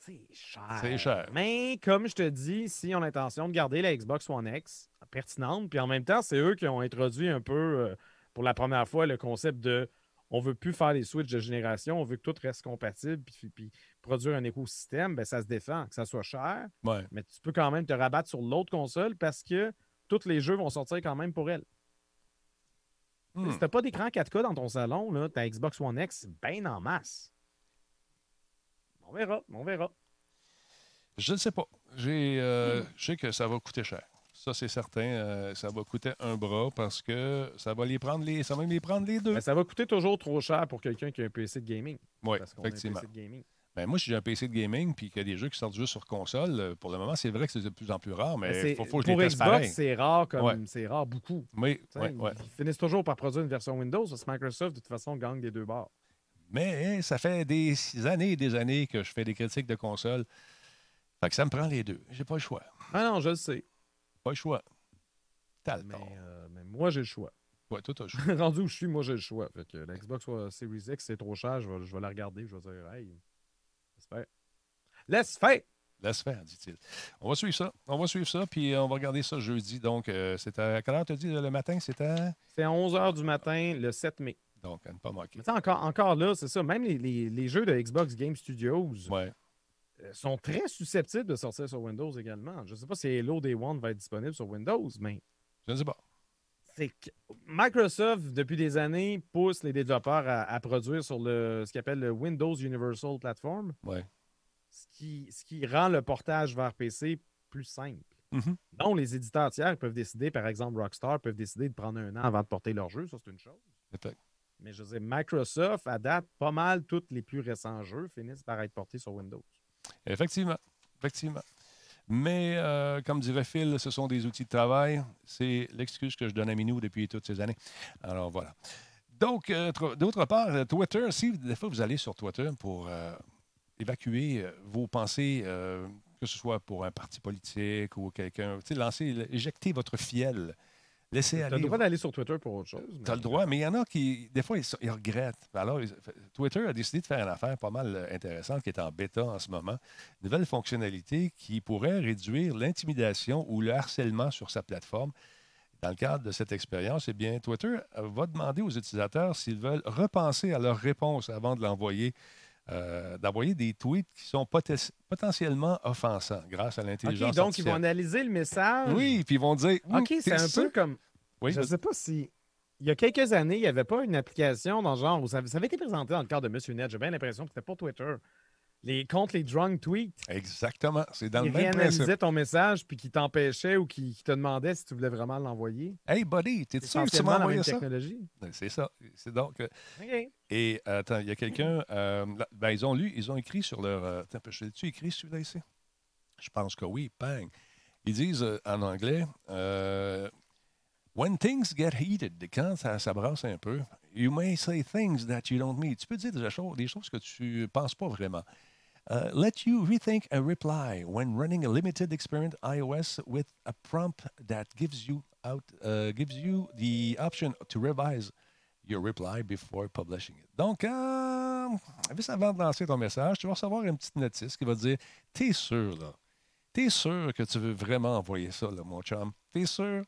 C'est cher. C'est cher. Mais comme je te dis, si on a l'intention de garder la Xbox One X pertinente, puis en même temps, c'est eux qui ont introduit un peu euh, pour la première fois le concept de on veut plus faire les switches de génération, on veut que tout reste compatible, puis, puis produire un écosystème, ben, ça se défend, que ça soit cher, Ouais. mais tu peux quand même te rabattre sur l'autre console parce que tous les jeux vont sortir quand même pour elle. Hmm. Si t'as pas d'écran 4K dans ton salon, là, ta Xbox One X, bien en masse. On verra, on verra. Je ne sais pas. J'ai, euh, Je sais que ça va coûter cher. Ça, c'est certain. Euh, ça va coûter un bras parce que ça va les prendre les. Ça va les prendre les deux. Ben, ça va coûter toujours trop cher pour quelqu'un qui a un PC de gaming. Oui, Parce qu'on a un effectivement. PC de gaming. Ben, moi, si j'ai un PC de gaming puis qu'il y a des jeux qui sortent juste sur console, euh, pour le moment, c'est vrai que c'est de plus en plus rare, mais Ben, il c'est- faut, faut que je les pour teste Xbox, c'est rare comme Ouais. c'est rare beaucoup. Oui, oui, oui. Ils finissent toujours par produire une version Windows parce que Microsoft, de toute façon, gagne des deux bords. Mais hein, ça fait des années et des années que je fais des critiques de console. Fait que ça me prend les deux. J'ai pas le choix. Ah non, je le sais. Pas le choix. T'as le Mais, euh, mais moi, j'ai le choix. Ouais, toi, t'as le [LAUGHS] choix. Rendu où je suis, moi, j'ai le choix. Fait que la Xbox Series X, c'est trop cher, je vais, je vais la regarder. Je vais dire, hey, faire. Laisse faire! Laisse faire, dit-il. On va suivre ça. On va suivre ça, puis euh, on va regarder ça jeudi. Donc, euh, c'est à quelle heure tu as dit le matin? C'était à... C'est à 11h du matin, le 7 mai. Donc, à ne pas manquer. Mais encore, encore là, c'est ça. Même les, les- les jeux de Xbox Game Studios Ouais. euh, sont très susceptibles de sortir sur Windows également. Je ne sais pas si Halo Day One va être disponible sur Windows, mais Je ne sais pas. C'est que Microsoft, depuis des années, pousse les développeurs à, à produire sur le, ce qu'ils appelle le Windows Universal Platform, Ouais. ce qui, ce qui rend le portage vers PC plus simple. Mhm. Donc, les éditeurs tiers peuvent décider, par exemple, Rockstar peuvent décider de prendre un an avant de porter leur jeu, ça c'est une chose. Mais je dire, Microsoft, à date, pas mal tous les plus récents jeux finissent par être portés sur Windows. Effectivement. Effectivement. Mais, euh, comme dirait Phil, ce sont des outils de travail. C'est l'excuse que je donne à Minou depuis toutes ces années. Alors, voilà. Donc, euh, tr- d'autre part, euh, Twitter, si des fois vous allez sur Twitter pour évacuer vos pensées, que ce soit pour un parti politique ou quelqu'un, lancer, éjecter votre fiel, laissez Tu as aller. le droit d'aller sur Twitter pour autre chose. mais- Tu as le droit, mais il y en a qui, des fois, ils, regrettent. Alors, ils- Twitter a décidé de faire une affaire pas mal euh, intéressante qui est en bêta en ce moment. Une nouvelle fonctionnalité qui pourrait réduire l'intimidation ou le harcèlement sur sa plateforme. Dans le cadre de cette expérience, eh bien, Twitter va demander aux utilisateurs s'ils veulent repenser à leur réponse avant de l'envoyer, euh, d'envoyer des tweets qui sont poten- potentiellement offensants grâce à l'intelligence OK, donc ils vont analyser le message. Oui, puis ils vont dire... Hum, OK, c'est un sûr? peu comme. Oui, je ne sais pas si. Il y a quelques années, il n'y avait pas une application dans le genre où ça, ça avait été présenté dans le cadre de Monsieur Net. J'ai bien l'impression que c'était pas Twitter. Les, contre les drunk tweets, exactement. C'est dans ils le même principe. ton message puis qui t'empêchaient ou qui, qui te demandaient si tu voulais vraiment l'envoyer. Hey, buddy, t'es sûr que tu m'as envoyé ça? technologie. Ben, C'est ça. C'est donc. euh, OK. Et attends, il y a quelqu'un. euh, ben, ils ont lu, ils ont écrit sur leur. euh, attends, je tu écrit celui-là ici? Je pense que oui. Bang. Ils disent euh, en anglais euh, When things get heated, quand ça, ça brasse un peu, you may say things that you don't mean. Tu peux dire des choses, des choses que tu penses pas vraiment. Uh, let you rethink a reply when running a limited experiment iOS with a prompt that gives you out uh, gives you the option to revise your reply before publishing it. Donc, euh, juste avant de lancer ton message, tu vas recevoir une petite notice qui va te dire T'es sûr, là? T'es sûr que tu veux vraiment envoyer ça, là, mon chum? T'es sûr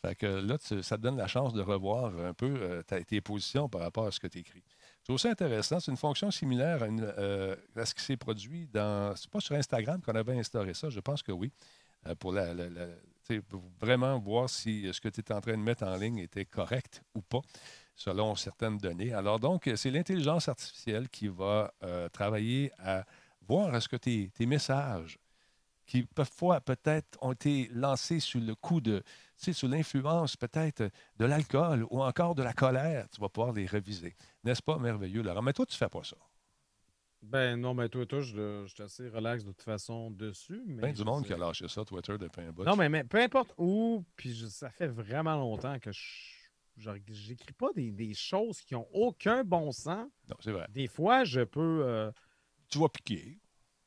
Fait que là, tu- ça te donne la chance de revoir un peu euh, tes positions par rapport à ce que tu écris. C'est aussi intéressant. C'est une fonction similaire euh, à ce qui s'est produit dans. C'est pas sur Instagram qu'on avait instauré ça, je pense que oui. Euh, pour vraiment voir si euh, ce que tu es en train de mettre en ligne était correct ou pas, selon certaines données. Alors donc, c'est l'intelligence artificielle qui va travailler à voir est-ce que tes messages qui parfois peut-être ont été lancés sous le coup de, tu sais, sous l'influence peut-être de l'alcool ou encore de la colère, tu vas pouvoir les réviser. N'est-ce pas merveilleux, Laurent? Mais toi, tu fais pas ça. Ben non, mais toi, toi, je, je suis assez relax de toute façon dessus. Mais Plein du monde sais- qui a lâché ça, Twitter, depuis un bout. Non, mais, mais peu importe où, puis je- ça fait vraiment longtemps que je je- j'écris pas des, des choses qui ont aucun bon sens. Non, c'est vrai. Des fois, je peux. euh, Tu vas piquer.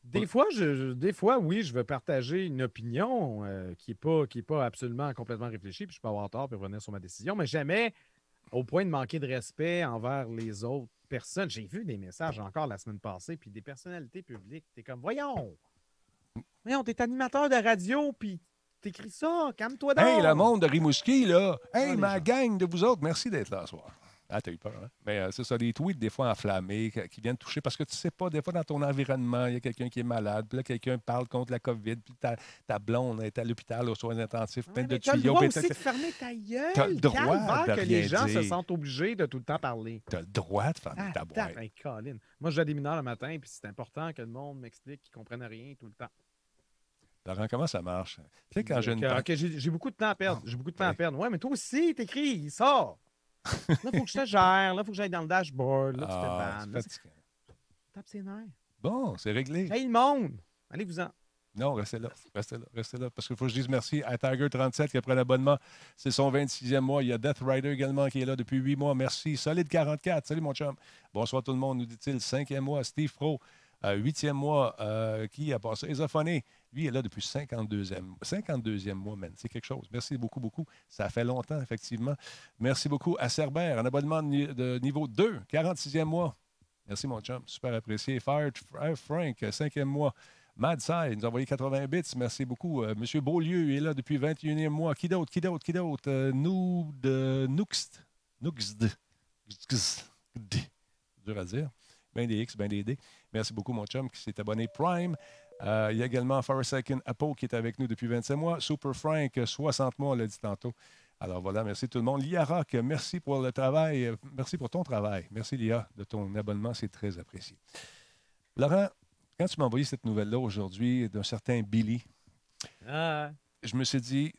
Des fois, je, je- des fois, oui, je veux partager une opinion euh, qui n'est pas, qui est pas absolument complètement réfléchie, puis je peux avoir tort et revenir sur ma décision, mais jamais au point de manquer de respect envers les autres personnes. J'ai vu des messages encore la semaine passée, puis des personnalités publiques. T'es comme, voyons, voyons, t'es animateur de radio, puis t'écris ça, calme-toi donc. Hey, le monde de Rimouski, là! Hey, Ah, les ma gens. gang de vous autres, merci d'être là ce soir. Ah, t'as eu peur, hein? Mais euh, c'est ça, des tweets des fois enflammés qui viennent toucher parce que tu sais pas, des fois dans ton environnement, il y a quelqu'un qui est malade, puis là, quelqu'un parle contre la COVID, puis ta, ta blonde est à l'hôpital aux soins intensifs, Ouais, plein de le tuyaux. droit puis aussi t'as- de fermer ta gueule. T'as le droit de que les gens se sentent obligés de tout le temps parler. T'as le droit de Ah, ta boîte. tabarnak, Colin. Moi, j'ai des mineurs le matin, puis c'est important que le monde m'explique qu'ils comprennent rien tout le temps. Laurent, comment ça marche? Tu sais, quand j'ai une j'ai beaucoup de temps à perdre. J'ai beaucoup de temps à perdre. Ouais, mais toi aussi, t'écris, sors. Là, il faut que je te gère. Là, il faut que j'aille dans le dashboard. Là, tu te bannes. Tape ses nerfs. Bon, c'est réglé. Hey, le monde! Allez-vous-en. Non, restez là. Restez là. Restez là. Parce qu'il faut que je dise merci à Tiger37 qui a pris l'abonnement. C'est son 26e mois. Il y a Death Rider également qui est là depuis 8 mois. Merci. Solide 44. Salut, mon chum. Bonsoir tout le monde, nous dit-il. Cinquième mois, Steve Pro. Euh, Huitième mois, euh, qui a passé Esophoné. Lui est là depuis 52e, 52e mois, man. C'est quelque chose. Merci beaucoup, beaucoup. Ça fait longtemps, effectivement. Merci beaucoup à Cerber, un abonnement de, ni- de niveau 2, 46e mois. Merci, mon chum. Super apprécié. Fire, Frank, cinquième mois. Mad Side nous a envoyé 80 bits. Merci beaucoup. Euh, Monsieur Beaulieu est là depuis 21e mois. Qui d'autre? Qui d'autre? Qui d'autre? Nous de Nuxt. Nuxt. Dur à dire. Ben des X, ben des D. Merci beaucoup, mon chum, qui s'est abonné Prime. Euh, il y a également Second Apo qui est avec nous depuis 25 mois. Super Frank, 60 mois, on l'a dit tantôt. Alors voilà, merci tout le monde. Lia Rock, merci pour le travail. Merci pour ton travail. Merci, Lia, de ton abonnement. C'est très apprécié. Laurent, quand tu m'as envoyé cette nouvelle-là aujourd'hui d'un certain Billy, Ah, je me suis dit,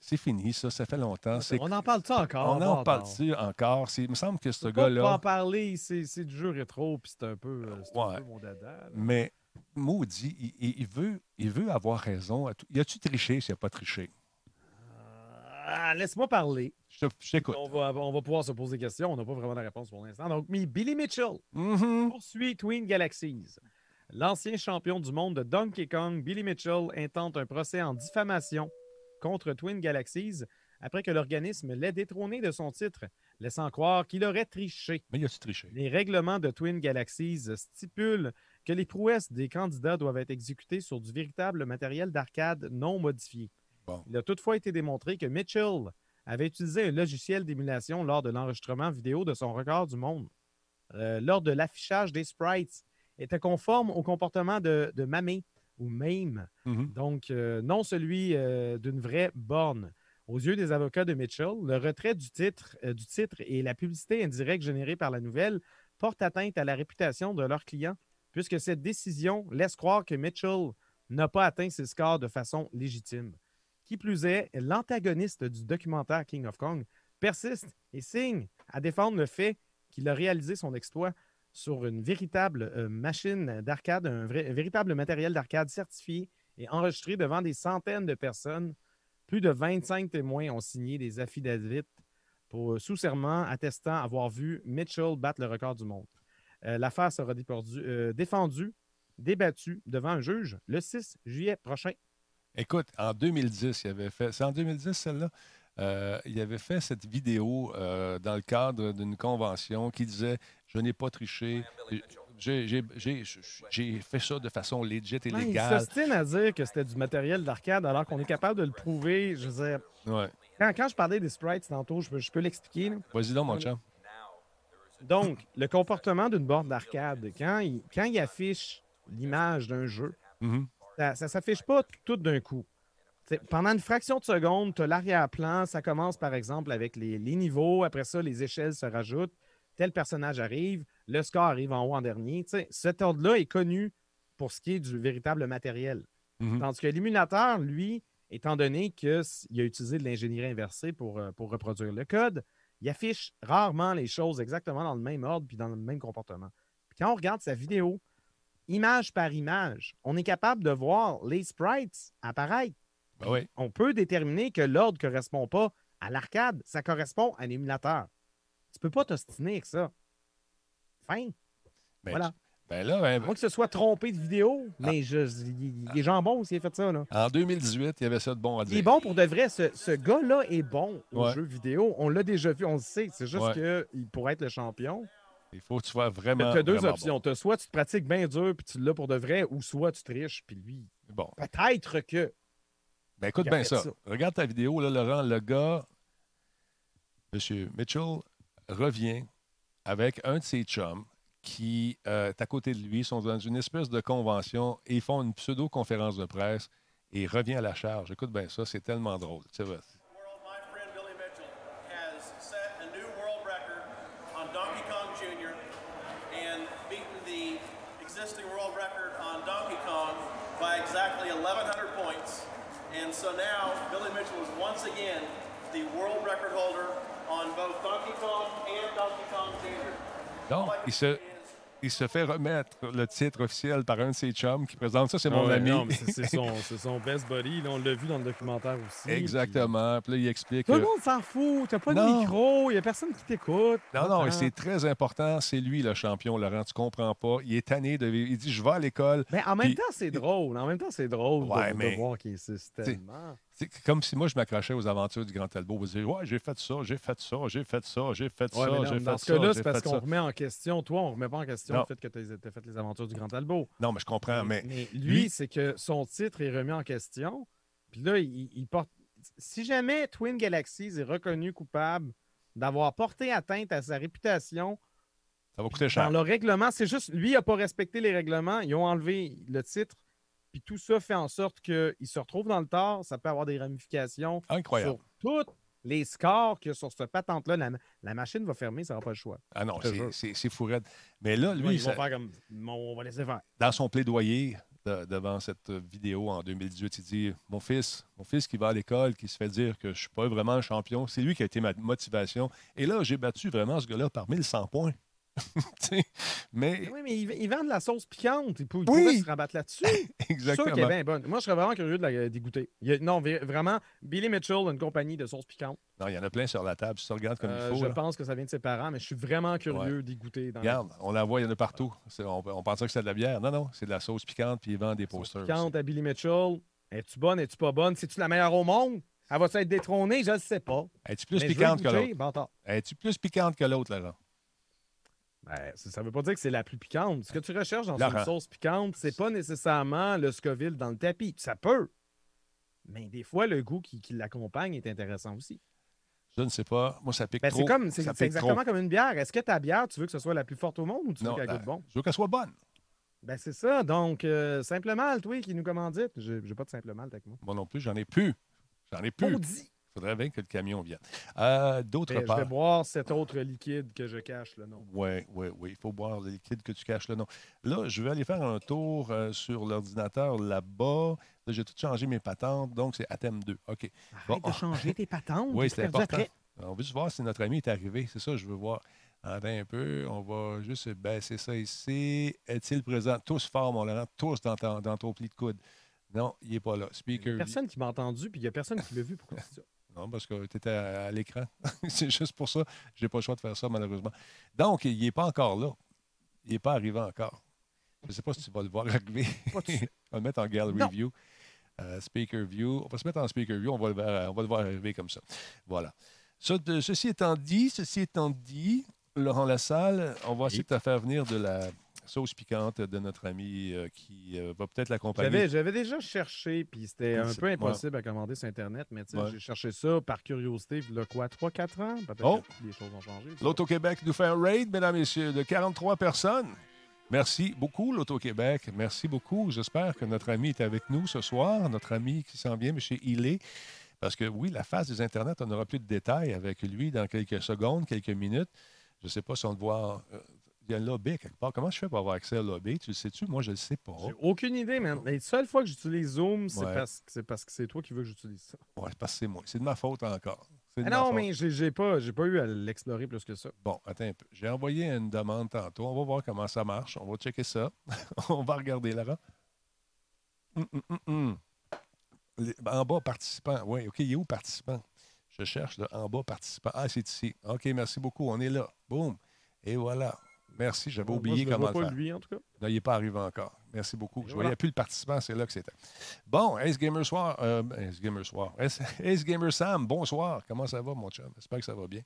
c'est fini, ça, ça fait longtemps. On en parle ça encore? on en parle encore? Il me semble que ce Faut pas pas en gars-là. parler, c'est du jeu rétro, puis c'est un peu, euh, c'est un Ouais. peu mon dada. là. Mais maudit, il, il- il veut, il veut avoir raison. Y a-tu triché s'il n'a pas triché? Ah, Laisse-moi parler. Je te- je t'écoute. On va, on va pouvoir se poser des questions. On n'a pas vraiment de réponse pour l'instant. Donc, mais Billy Mitchell Mhm. poursuit Twin Galaxies. L'ancien champion du monde de Donkey Kong, Billy Mitchell, intente un procès en diffamation contre Twin Galaxies après que l'organisme l'ait détrôné de son titre, laissant croire qu'il aurait triché. Mais y a-tu triché? Les règlements de Twin Galaxies stipulent que les prouesses des candidats doivent être exécutées sur du véritable matériel d'arcade non modifié. Bon. Il a toutefois été démontré que Mitchell avait utilisé un logiciel d'émulation lors de l'enregistrement vidéo de son record du monde. Euh, lors de l'affichage des sprites, était conforme au comportement de, de Mamé ou Mame, Mhm. donc euh, non celui euh, d'une vraie borne. Aux yeux des avocats de Mitchell, le retrait du titre, du titre et la publicité indirecte générée par la nouvelle portent atteinte à la réputation de leurs clients, puisque cette décision laisse croire que Mitchell n'a pas atteint ses scores de façon légitime. Qui plus est, l'antagoniste du documentaire King of Kong persiste et signe à défendre le fait qu'il a réalisé son exploit sur une véritable euh, machine d'arcade, un véritable matériel d'arcade certifié et enregistré devant des centaines de personnes. Plus de 25 témoins ont signé des affidavits pour sous serment attestant avoir vu Mitchell battre le record du monde. Euh, L'affaire sera dépordu- euh, défendue, débattue devant un juge le 6 juillet prochain. Écoute, en 2010, il avait fait. C'est en 2010, celle-là? Euh, il avait fait cette vidéo euh, dans le cadre d'une convention qui disait Je n'ai pas triché. J'ai- fait ça de façon legit et Ouais, il légale. s'ostine à dire que c'était du matériel d'arcade alors qu'on est capable de le prouver. Je veux dire, Ouais. quand, quand je parlais des sprites tantôt, je peux, je peux l'expliquer. Vas-y donc, mon chum. Donc, le comportement d'une borne d'arcade, quand il, quand il affiche l'image d'un jeu, Mhm. ça ne s'affiche pas tout d'un coup. T'sais, pendant une fraction de seconde, tu as l'arrière-plan. Ça commence par exemple avec les, les niveaux. Après ça, les échelles se rajoutent. Tel personnage arrive. Le score arrive en haut en dernier. T'sais, cet ordre-là est connu pour ce qui est du véritable matériel. Mhm. Tandis que l'émulateur, lui, étant donné qu'il a utilisé de l'ingénierie inversée pour, euh, pour reproduire le code, il affiche rarement les choses exactement dans le même ordre puis dans le même comportement. Puis quand on regarde sa vidéo, image par image, on est capable de voir les sprites apparaître. Ben oui. On peut déterminer que l'ordre ne correspond pas à l'arcade, ça correspond à l'émulateur. Tu peux pas t'ostiner avec ça. Fin. Ben, Voilà. Ben là, ben, Moi que ce soit trompé de vidéo, Ah. mais je, il, il est jambon s'il a fait ça. Là. en 2018, il y avait ça de bon à Il est dire. bon pour de vrai. Ce, ce gars-là est bon aux Ouais. jeux vidéo. On l'a déjà vu, on le sait. C'est juste Ouais. qu'il pourrait être le champion. Il faut que tu sois vraiment. Tu as deux vraiment options. T'as soit tu te pratiques bien dur puis tu l'as pour de vrai, ou soit tu triches, puis lui, Bon. Bon. peut-être que. Ben écoute bien ça. Regarde ta vidéo, là, Laurent. Le gars, M. Mitchell, revient avec un de ses chums qui euh, est à côté de lui, sont dans une espèce de convention et font une pseudo-conférence de presse et revient à la charge. Écoute bien ça, c'est tellement drôle. Tu sais, world, my friend Billy Mitchell has set a new world record on Donkey Kong Jr. and beaten the existing world record on Donkey Kong by exactly 1,100 points. And so now Billy Mitchell is once again the world record holder on both Donkey Kong and Donkey Kong Jr. Donc, il se, il se fait remettre le titre officiel par un de ses chums qui présente ça, c'est mon Ouais, ami. Non, mais c'est son, [LAUGHS] c'est son best buddy. là, on l'a vu dans le documentaire aussi. Exactement. Puis là, il explique. Tout le monde s'en fout. T'as pas Non. de micro. Il n'y a personne qui t'écoute. Non, non, Ah. et c'est très important. C'est lui le champion, Laurent. Tu comprends pas. Il est tanné de vivre. Il dit Je vais à l'école. Mais en même Puis- temps, c'est drôle. En même temps, c'est drôle de- Ouais, de, mais- voir qu'il insiste tellement. C'est comme si moi, je m'accrochais aux aventures du Grand Talbot. Je disais Ouais, j'ai fait ça, j'ai fait ça, j'ai fait ça, j'ai fait Ouais, ça, mais j'ai dans fait ce ça. cas-là, j'ai c'est parce qu'on remet en question. Toi, on remet pas en question Non. le fait que tu as fait les aventures du Grand Talbot. Non, mais je comprends. Mais, lui, lui- c'est que son titre est remis en question. Puis là, il, il porte. Si jamais Twin Galaxies est reconnu coupable d'avoir porté atteinte à sa réputation ça va coûter dans cher. le règlement, c'est juste lui n'a pas respecté les règlements. Ils ont enlevé le titre. Puis tout ça fait en sorte qu'il se retrouve dans le tort. Ça peut avoir des ramifications Incroyable. sur tous les scores a sur cette patente-là. La, la machine va fermer, ça n'aura pas le choix. Ah non, c'est- jure. c'est c'est fou raide. Mais là, Lui, ils vont ça- faire comme. On va laisser faire. dans son plaidoyer de- devant cette vidéo en 2018, il dit Mon fils, mon fils qui va à l'école, qui se fait dire que je ne suis pas vraiment un champion, c'est lui qui a été ma motivation. Et là, j'ai battu vraiment ce gars-là par 1100 points. [LAUGHS] Mais Mais oui, mais ils, ils vendent de la sauce piquante. Ils, pou- ils Oui. pourraient se rabattre là-dessus. [LAUGHS] C'est sûr exactement. est bien bonne. Moi, je serais vraiment curieux de la dégoûter. Y a- non, vraiment, Billy Mitchell a une compagnie de sauce piquante. Non, il y en a plein sur la table. Si tu regardes comme Euh, il faut. je là. pense que ça vient de ses parents, mais je suis vraiment curieux d'y goûter. Dans Regarde, on la voit, il y en a partout. On, on pensait que c'était de la bière. Non, non, c'est de la sauce piquante, puis ils vendent des posters. piquante à Billy Mitchell. Es-tu bonne, es-tu pas bonne? C'est-tu la meilleure au monde? Elle va-tu être détrônée? Je ne sais pas. Es-tu plus piquante que l'autre? Es-tu plus piquante que l'autre, Laurent? Ben, ça ne veut pas dire que c'est la plus piquante. Ce que tu recherches dans Laurent. une sauce piquante, c'est pas nécessairement le Scoville dans le tapis. Ça peut. Mais des fois, le goût qui, qui l'accompagne est intéressant aussi. Je ne sais pas. Moi, ça pique Ben, trop. c'est comme c'est c'est exactement trop. comme une bière. Est-ce que ta bière, tu veux que ce soit la plus forte au monde ou tu veux qu'elle goûte bon? Je veux qu'elle soit bonne. Ben c'est ça. Donc, euh, simplement, toi qui nous commandite. J'ai j'ai pas de simplement avec moi. Moi non plus, j'en ai plus. J'en ai plus. Maudit! Il faudrait bien que le camion vienne. Euh, D'autre Ben, je part. vais boire cet autre liquide que je cache le nom. Oui, oui, oui. Il faut boire le liquide que tu caches le nom. Là, je vais aller faire un tour euh, sur l'ordinateur là-bas. Là, j'ai tout changé mes patentes, donc c'est Athème 2. OK. Arrête Bon. de changer tes patentes. [LAUGHS] Oui, c'est important. après. On veut juste voir si notre ami est arrivé. C'est ça je veux voir. Attends un peu. On va juste baisser ça ici. Est-il présent? Tous forts, mon Laurent. Tous dans ton, dans ton pli de coude. Non, il n'est pas là. Il y a personne qui m'a entendu, puis il n'y a personne qui l'a vu. Pourquoi c'est ça? Non, parce que tu étais à, à l'écran. [LAUGHS] c'est juste pour ça. Je n'ai pas le choix de faire ça, malheureusement. Donc, il n'est pas encore là. Il n'est pas arrivé encore. Je ne sais pas si tu vas le voir arriver. [LAUGHS] On va le mettre en gallery Non. view. Euh, speaker view. On va se mettre en speaker view. On va le voir, on va le voir arriver comme ça. Voilà. De- ceci étant dit, ceci étant dit, Laurent Lassalle, on va essayer de te faire venir de la sauce piquante de notre ami euh, qui euh, va peut-être l'accompagner. J'avais, déjà cherché, puis c'était un peu impossible à commander sur Internet, mais Ouais. j'ai cherché ça par curiosité, il y a quoi, 3-4 ans? Peut-être Oh! que les choses ont changé. L'Auto-Québec nous fait un raid, mesdames et messieurs, de 43 personnes. Merci beaucoup, l'Auto-Québec. Merci beaucoup. J'espère que notre ami est avec nous ce soir, notre ami qui s'en vient, M. Hilé. Parce que oui, la phase des Internets, on aura plus de détails avec lui dans quelques secondes, quelques minutes. Je ne sais pas si on le voit. Il y a un lobby quelque part. Comment je fais pour avoir accès au lobby? Tu le sais-tu? Moi, je le sais pas. J'ai aucune idée, man. La seule fois que j'utilise Zoom, c'est Ouais. parce, c'est parce que c'est toi qui veux que j'utilise ça. Ouais, c'est parce que c'est moi. C'est de ma faute encore. C'est de Ah ma non, faute. mais j'ai j'ai pas, j'ai pas eu à l'explorer plus que ça. Bon, attends un peu. J'ai envoyé une demande tantôt. On va voir comment ça marche. On va checker ça. [LAUGHS] On va regarder là. Hum, hum, hum, hum. Les- En bas, participant. Oui, OK, il est où participant? Je cherche là, en bas, participant. Ah, c'est ici. OK, merci beaucoup. On est là. Boum. Et voilà. Merci. J'avais Moi, oublié je le comment le pas faire. lui, en tout cas. Non, il n'est pas arrivé encore. Merci beaucoup. Je voilà. voyais plus le participant, c'est là que c'était. Bon, Ace Gamer Soir. euh, Ace Gamer Soir. Ace, Ace Gamer Sam, bonsoir. Comment ça va, mon chum? J'espère que ça va bien.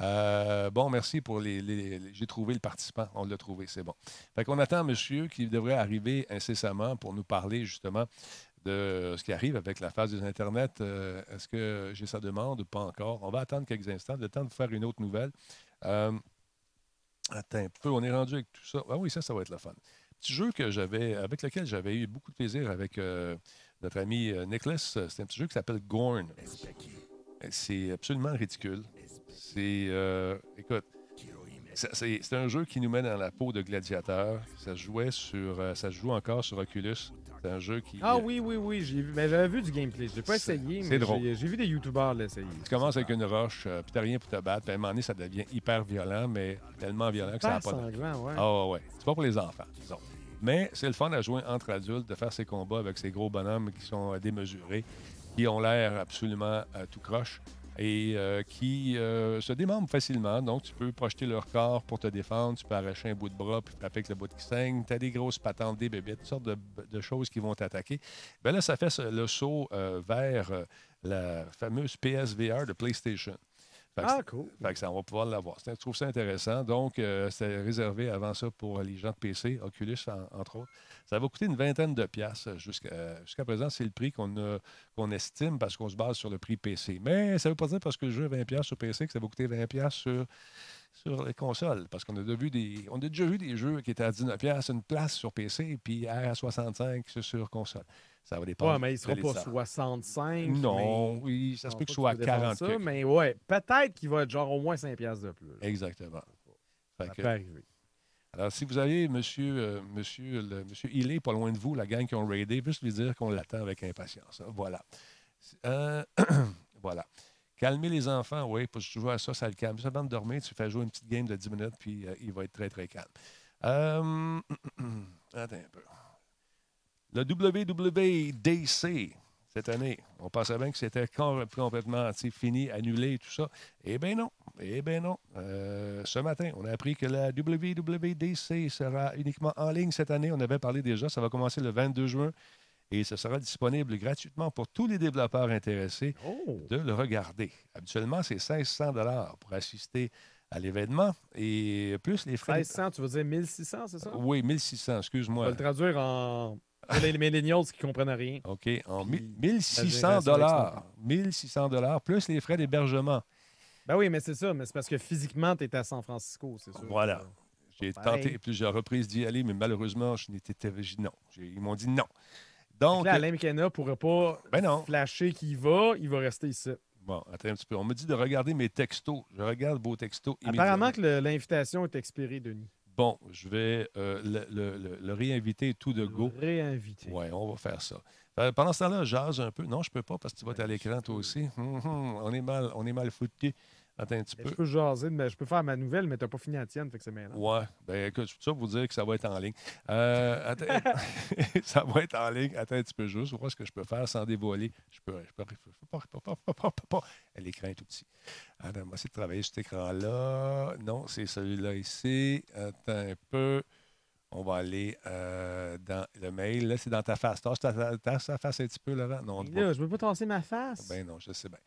Euh, bon, merci pour les. les- les- J'ai trouvé le participant. On l'a trouvé, c'est bon. Fait qu'on attend monsieur qui devrait arriver incessamment pour nous parler justement de ce qui arrive avec la phase des Internet. Euh, Est-ce que j'ai sa demande ou pas encore? On va attendre quelques instants, le temps de faire une autre nouvelle. Euh, attends peu, on est rendu avec tout ça. Ah oui, ça, ça va être le fun. Petit jeu que j'avais, avec lequel j'avais eu beaucoup de plaisir avec euh, notre ami euh, Nicholas. C'est un petit jeu qui s'appelle Gorn. C'est absolument ridicule. C'est. euh, écoute, c'est- un jeu qui nous met dans la peau de gladiateur. Ça jouait sur. ça se joue encore sur Oculus. C'est un jeu qui. Ah oui, oui, oui. j'ai vu- Mais j'avais vu du gameplay. J'ai pas C'est- essayé, c'est mais drôle. j'ai vu des YouTubers l'essayer. Tu commences avec une roche, euh, puis t'as rien pour te battre. Puis à un moment donné, ça devient hyper violent, mais tellement violent que ça n'a Pas pas de. ouais. Ah ouais, ouais. C'est pas pour les enfants, disons. Mais c'est le fun à jouer entre adultes, de faire ces combats avec ces gros bonhommes qui sont euh, démesurés, qui ont l'air absolument euh, tout croche et euh, qui euh, se démembrent facilement. Donc, tu peux projeter leur corps pour te défendre, tu peux arracher un bout de bras puis frapper avec le bout qui saigne. Tu as des grosses patentes, des bébés, toutes sortes de, choses qui vont t'attaquer. Ben là, ça fait le saut euh, vers la fameuse PSVR de PlayStation. Fait que Ah, cool. fait que ça, on va pouvoir l'avoir. Je trouve ça intéressant. Donc, euh, c'était réservé avant ça pour les gens de PC, Oculus en- entre autres. Ça va coûter une vingtaine de piastres. Jusqu'à euh, jusqu'à présent, c'est le prix qu'on estime parce qu'on se base sur le prix PC. Mais ça ne veut pas dire parce que le jeu est 20 piastres sur PC que ça va coûter 20 piastres sur, sur les consoles. Parce qu'on a, déjà vu des- on a déjà vu des jeux qui étaient à 19 piastres une place sur PC puis à 65 sur- sur console. Ça va dépendre. Ouais, mais il de sera pas l'éditeur. 65. Non, mais- oui, ça se peut que ce soit à tu peux défendre 40 ça. Mais ouais, peut-être qu'il va être genre au moins 5 piastres de plus. Exactement. Ça que- peut arriver. Alors, si vous avez monsieur, euh, monsieur, le, monsieur pas loin de vous, la gang qui ont raidé, juste lui dire qu'on l'attend avec impatience. hein. Voilà. Euh, [CLEARS THROAT] voilà. Calmer les enfants, oui, parce que tu joues à ça, ça le calme. Juste avant de dormir, tu fais jouer une petite game de 10 minutes, puis euh, il va être très, très calme. Euh, [CLEARS THROAT] attends un peu. Le WWDC, cette année, on pensait bien que c'était com- complètement fini, annulé, tout ça. Eh bien non. Eh bien non. Euh, ce matin, on a appris que la WWDC sera uniquement en ligne cette année. On avait parlé déjà, ça va commencer le 22 juin et ce sera disponible gratuitement pour tous les développeurs intéressés Oh! de le regarder. Habituellement, c'est 1600 pour assister à l'événement et plus les frais. 1600, tu veux dire 1600, c'est ça? Oui, 1600, On va excuse-moi. le traduire en. Pour les millennials qui comprennent rien. OK, en Puis mi- la 1600 génération dollars. 1600 dollars plus les frais d'hébergement. Ben oui, mais c'est ça. Mais c'est parce que physiquement, tu es à San Francisco, c'est sûr. Voilà. J'ai tenté plusieurs reprises d'y aller, mais malheureusement, je n'étais non. Ils m'ont dit non. Donc, là, Alain McKenna pourrait pas ben non. flasher qu'il va, il va rester ici. Bon, attends un petit peu. On me dit de regarder mes textos. Je regarde vos textos Apparemment que l'invitation est expirée, Denis. Bon, je vais euh, le, le- le- le réinviter tout de go. Réinvité. Oui, on va faire ça. Euh, pendant ce temps-là, jase un peu. Non, je peux pas parce que tu vas être à l'écran toi aussi. Hum, hum, on est mal, on est mal foutu. Attends un petit peu. Je peux jaser, mais je peux faire ma nouvelle, mais t'as pas fini la tienne, fait que c'est mêlant. Ouais, ben écoute, tout ça pour vous dire que ça va être en ligne. Euh, attends, ça va être en ligne. Attends un petit peu juste, voir ce que je peux faire sans dévoiler. Je peux, je peux, je peux pas, je peux je peux je peux. L'écran est tout petit. Attends, on va essayer de travailler sur cet écran-là. Non, c'est celui-là ici. Attends un peu. On va aller euh, dans le mail. Là, c'est dans ta face. Tasse ta, ta- ta face un petit peu, Laurent. Non, Là, je peux pas tasser ma face. Ben non, je sais bien.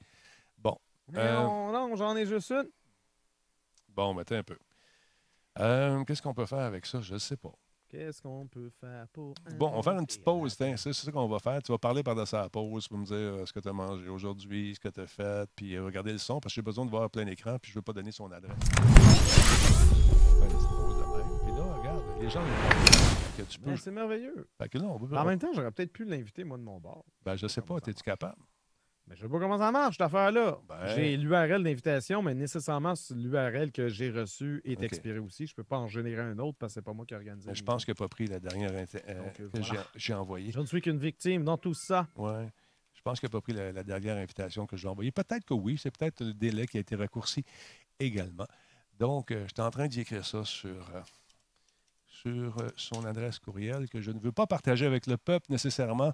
Mais euh, non, non, j'en ai juste une. bon, mettez un peu. Euh, Qu'est-ce qu'on peut faire avec ça? Je ne sais pas. Qu'est-ce qu'on peut faire pour. Bon, on va faire une petite pause. C'est ça qu'on va faire. Tu vas parler pendant sa pause pour me dire euh, ce que tu as mangé aujourd'hui, ce que tu as fait, puis regarder le son, parce que j'ai besoin de voir plein écran, puis je ne veux pas donner son adresse. Faire une petite pause de même. Puis là, regarde, les gens tu peux. C'est merveilleux. Fait que là, on peut- En même temps, j'aurais peut-être pu l'inviter, moi, de mon bord. ben, je sais pas, es-tu capable? Mais je sais pas comment ça marche, cette affaire-là. Ben. J'ai l'URL d'invitation, mais nécessairement, l'URL que j'ai reçu est OK. expiré aussi. Je peux pas en générer un autre parce que c'est pas moi qui ai organisé. Mais je pense qu'il n'a pas pris la dernière euh, Donc, euh, que j'ai- envoyée. Je ne suis qu'une victime dans tout ça. Ouais. Je pense qu'il n'a pas pris la, la dernière invitation que j'ai envoyée. Peut-être que oui, c'est peut-être le délai qui a été raccourci également. Donc, euh, j'étais en train d'y écrire ça sur, euh, sur euh, son adresse courriel que je ne veux pas partager avec le peuple nécessairement,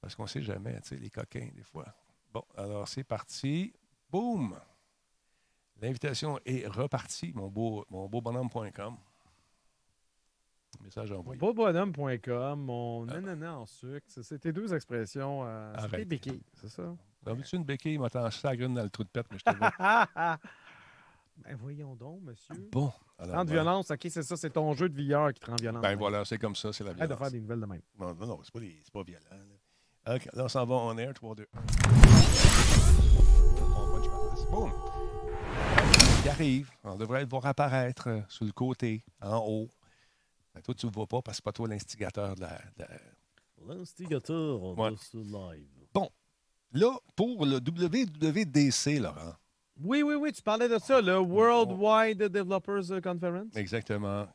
parce qu'on ne sait jamais, tu sais, les coquins, des fois. Bon, alors c'est parti. Boum! L'invitation est repartie, mon beau, mon beau bonhomme.com. Message envoyé. Beaubonhomme.com, mon nanana en sucre. c'est- C'est tes deux expressions. Euh, c'est béquilles, c'est ça? T'as vu-tu une béquille? m'a t'en une dans le trou de pète, mais je te vois. [LAUGHS] ben voyons donc, monsieur. Bon? Alors, Rendre voilà. violence, ok, c'est ça, c'est ton jeu de VR qui te rend violent. Ben voilà, c'est comme ça, c'est la Arrête de violence. faire des nouvelles de même. Non, non, non, c'est pas, des- pas violent. là. OK, là, on s'en va en air, 3, 2. On Boum! Qui arrive. On devrait le voir apparaître euh, sur le côté, en haut. Ben, toi, tu ne le vois pas parce que c'est pas toi l'instigateur de la, de L'instigateur Ouais. de ce live. Là, pour le WWDC, Laurent. Oui, oui, oui, tu parlais de ça, le Worldwide Developers Conference. Exactement.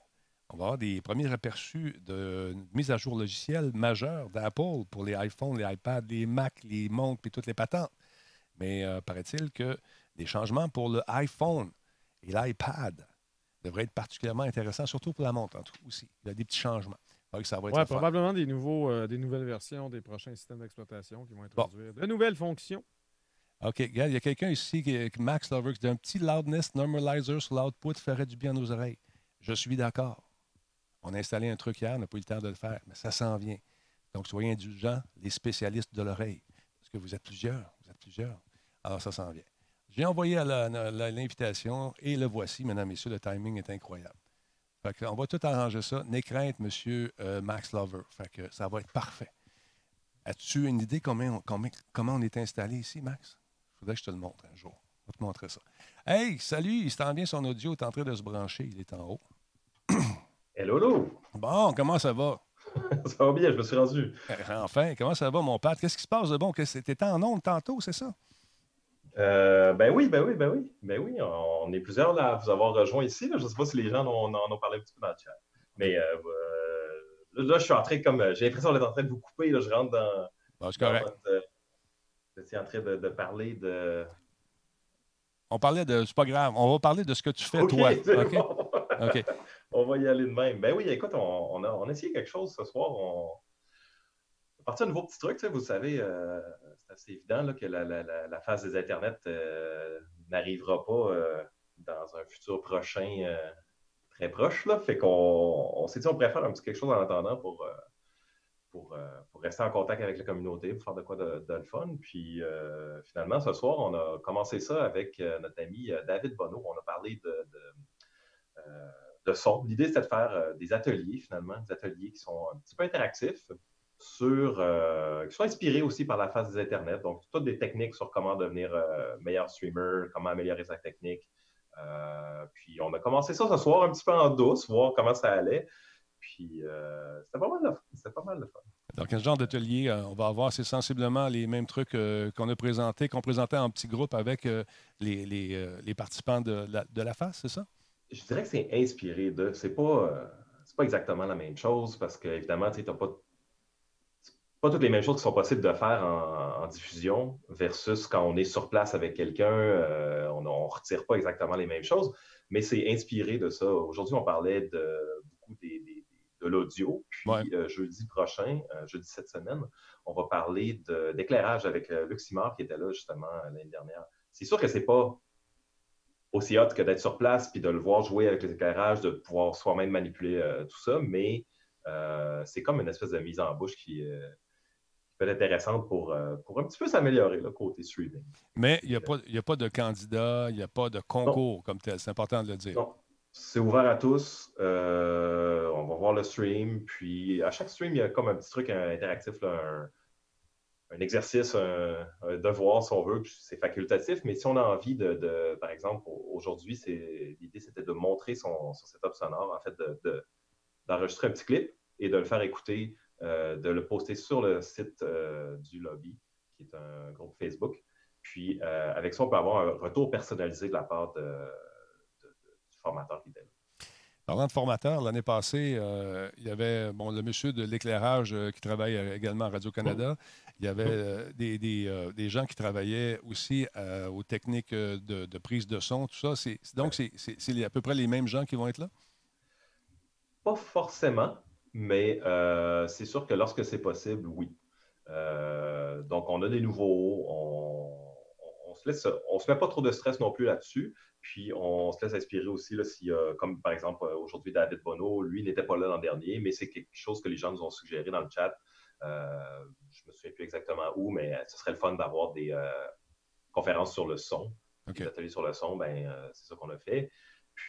On va avoir des premiers aperçus de mise à jour logicielle majeure d'Apple pour les iPhones, les iPads, les Macs, les montres et toutes les patentes. Mais euh, paraît-il que des changements pour le iPhone et l'iPad devraient être particulièrement intéressants, surtout pour la montre en tout aussi. Il y a des petits changements. Donc, ça va être Ouais, probablement des, nouveaux, euh, des nouvelles versions des prochains systèmes d'exploitation qui vont Bon. introduire de nouvelles fonctions. OK, regarde, il y a quelqu'un ici, qui, qui- Max Lover, qui dit un petit loudness normalizer sur l'output ferait du bien à nos oreilles. Je suis d'accord. On a installé un truc hier, on n'a pas eu le temps de le faire, mais ça s'en vient. Donc, soyez indulgents, les spécialistes de l'oreille. Parce que vous êtes plusieurs, vous êtes plusieurs. Alors, ça s'en vient. J'ai envoyé l'invitation et le voici, mesdames, messieurs, le timing est incroyable. Fait que on va tout arranger ça. N'aie crainte, monsieur euh, Max Lover. Fait que ça va être parfait. As-tu une idée on- comment on est installé ici, Max? Il faudrait que je te le montre un jour. Je vais te montrer ça. Hey, salut, il s'en vient, son audio est en train de se brancher. Il est en haut. [COUGHS] Hello, hello! Bon, comment ça va? [LAUGHS] Ça va bien, je me suis rendu. Euh, Enfin, comment ça va, mon père? Qu'est-ce qui se passe de bon? Que T'étais en onde tantôt, c'est ça? Euh, ben oui, ben oui, ben oui. Ben oui, on est plusieurs là, à vous avoir rejoint ici. là. Je ne sais pas si les gens en, ont parlé un petit peu dans le chat. Mais euh, euh, là, je suis en train comme. J'ai l'impression d'être en train de vous couper. Là, je rentre dans. Bon, c'est correct. vous étiez en train de, de parler de. On parlait de. C'est pas grave. On va parler de ce que tu fais, toi. [LAUGHS] OK? bon. On va y aller de même. Ben oui, écoute, on, on a, on a essayé quelque chose ce soir. On, on a parti un nouveau petit truc. Vous savez, euh, c'est assez évident là, que la, phase des Internet euh, n'arrivera pas euh, dans un futur prochain très proche. Là. Fait qu'on on s'est dit on préfère un petit quelque chose en attendant pour, pour, rester en contact avec la communauté, pour faire de quoi de, de le fun. Puis finalement, ce soir, on a commencé ça avec notre ami David Bonneau. On a parlé de, de, de son. L'idée, c'était de faire des ateliers, finalement, des ateliers qui sont un petit peu interactifs, sur, euh, qui sont inspirés aussi par la phase des Internet. Donc, toutes des techniques sur comment devenir euh, meilleur streamer, comment améliorer sa technique. Euh, puis, on a commencé ça ce soir un petit peu en douce, voir comment ça allait. Puis, c'était pas mal de pas mal de fun. Donc, quel genre d'atelier on va avoir? C'est sensiblement les mêmes trucs qu'on a présentés, qu'on présentait en petits groupes avec les, les, les participants de la, de la face, c'est ça? Je dirais que c'est inspiré de. C'est pas, c'est pas exactement la même chose parce que, évidemment, tu n'as pas, pas toutes les mêmes choses qui sont possibles de faire en, en diffusion versus quand on est sur place avec quelqu'un. euh, on ne retire pas exactement les mêmes choses, mais c'est inspiré de ça. Aujourd'hui, on parlait de beaucoup des- des- de l'audio. Puis, Ouais. euh, jeudi prochain, euh, jeudi cette semaine, on va parler d'éclairage avec Luc Simard qui était là justement l'année dernière. C'est sûr que c'est pas aussi hot que d'être sur place puis de le voir jouer avec les éclairages, de pouvoir soi-même manipuler tout ça, mais c'est comme une espèce de mise en bouche qui peut être intéressante pour, euh, pour un petit peu s'améliorer, le côté streaming. Mais il n'y a, pas- y a pas de candidat, il n'y a pas de concours comme tel. C'est important de le dire. C'est ouvert à tous. Euh, on va voir le stream. Puis, à chaque stream, il y a comme un petit truc interactif, là, un, un exercice, un, un devoir, si on veut. C'est facultatif. Mais si on a envie de, de- par exemple, au- aujourd'hui, l'idée, c'était de montrer son, son setup sonore, en fait, de- de- d'enregistrer un petit clip et de le faire écouter, de le poster sur le site euh, du lobby, qui est un groupe Facebook. Puis avec ça, on peut avoir un retour personnalisé de la part de, du formateur qui était là. Parlant de formateur, l'année passée, il y avait bon, le monsieur de l'éclairage qui travaille également à Radio-Canada. Il y avait des, des, des, gens qui travaillaient aussi aux techniques de, de, prise de son, tout ça. donc, c'est à peu près les mêmes gens qui vont être là? Pas forcément, mais euh, c'est sûr que lorsque c'est possible, oui. Euh, donc, on a des nouveaux, on, se laisse, on se met pas trop de stress non plus là-dessus. Puis, on se laisse inspirer aussi, là, si, comme par exemple aujourd'hui David Bono, lui n'était pas là l'an dernier, mais c'est quelque chose que les gens nous ont suggéré dans le chat. Euh, je me souviens plus exactement où, mais ce serait le fun d'avoir des euh, conférences sur le son. Des ateliers sur le son, ben, c'est ça qu'on a fait.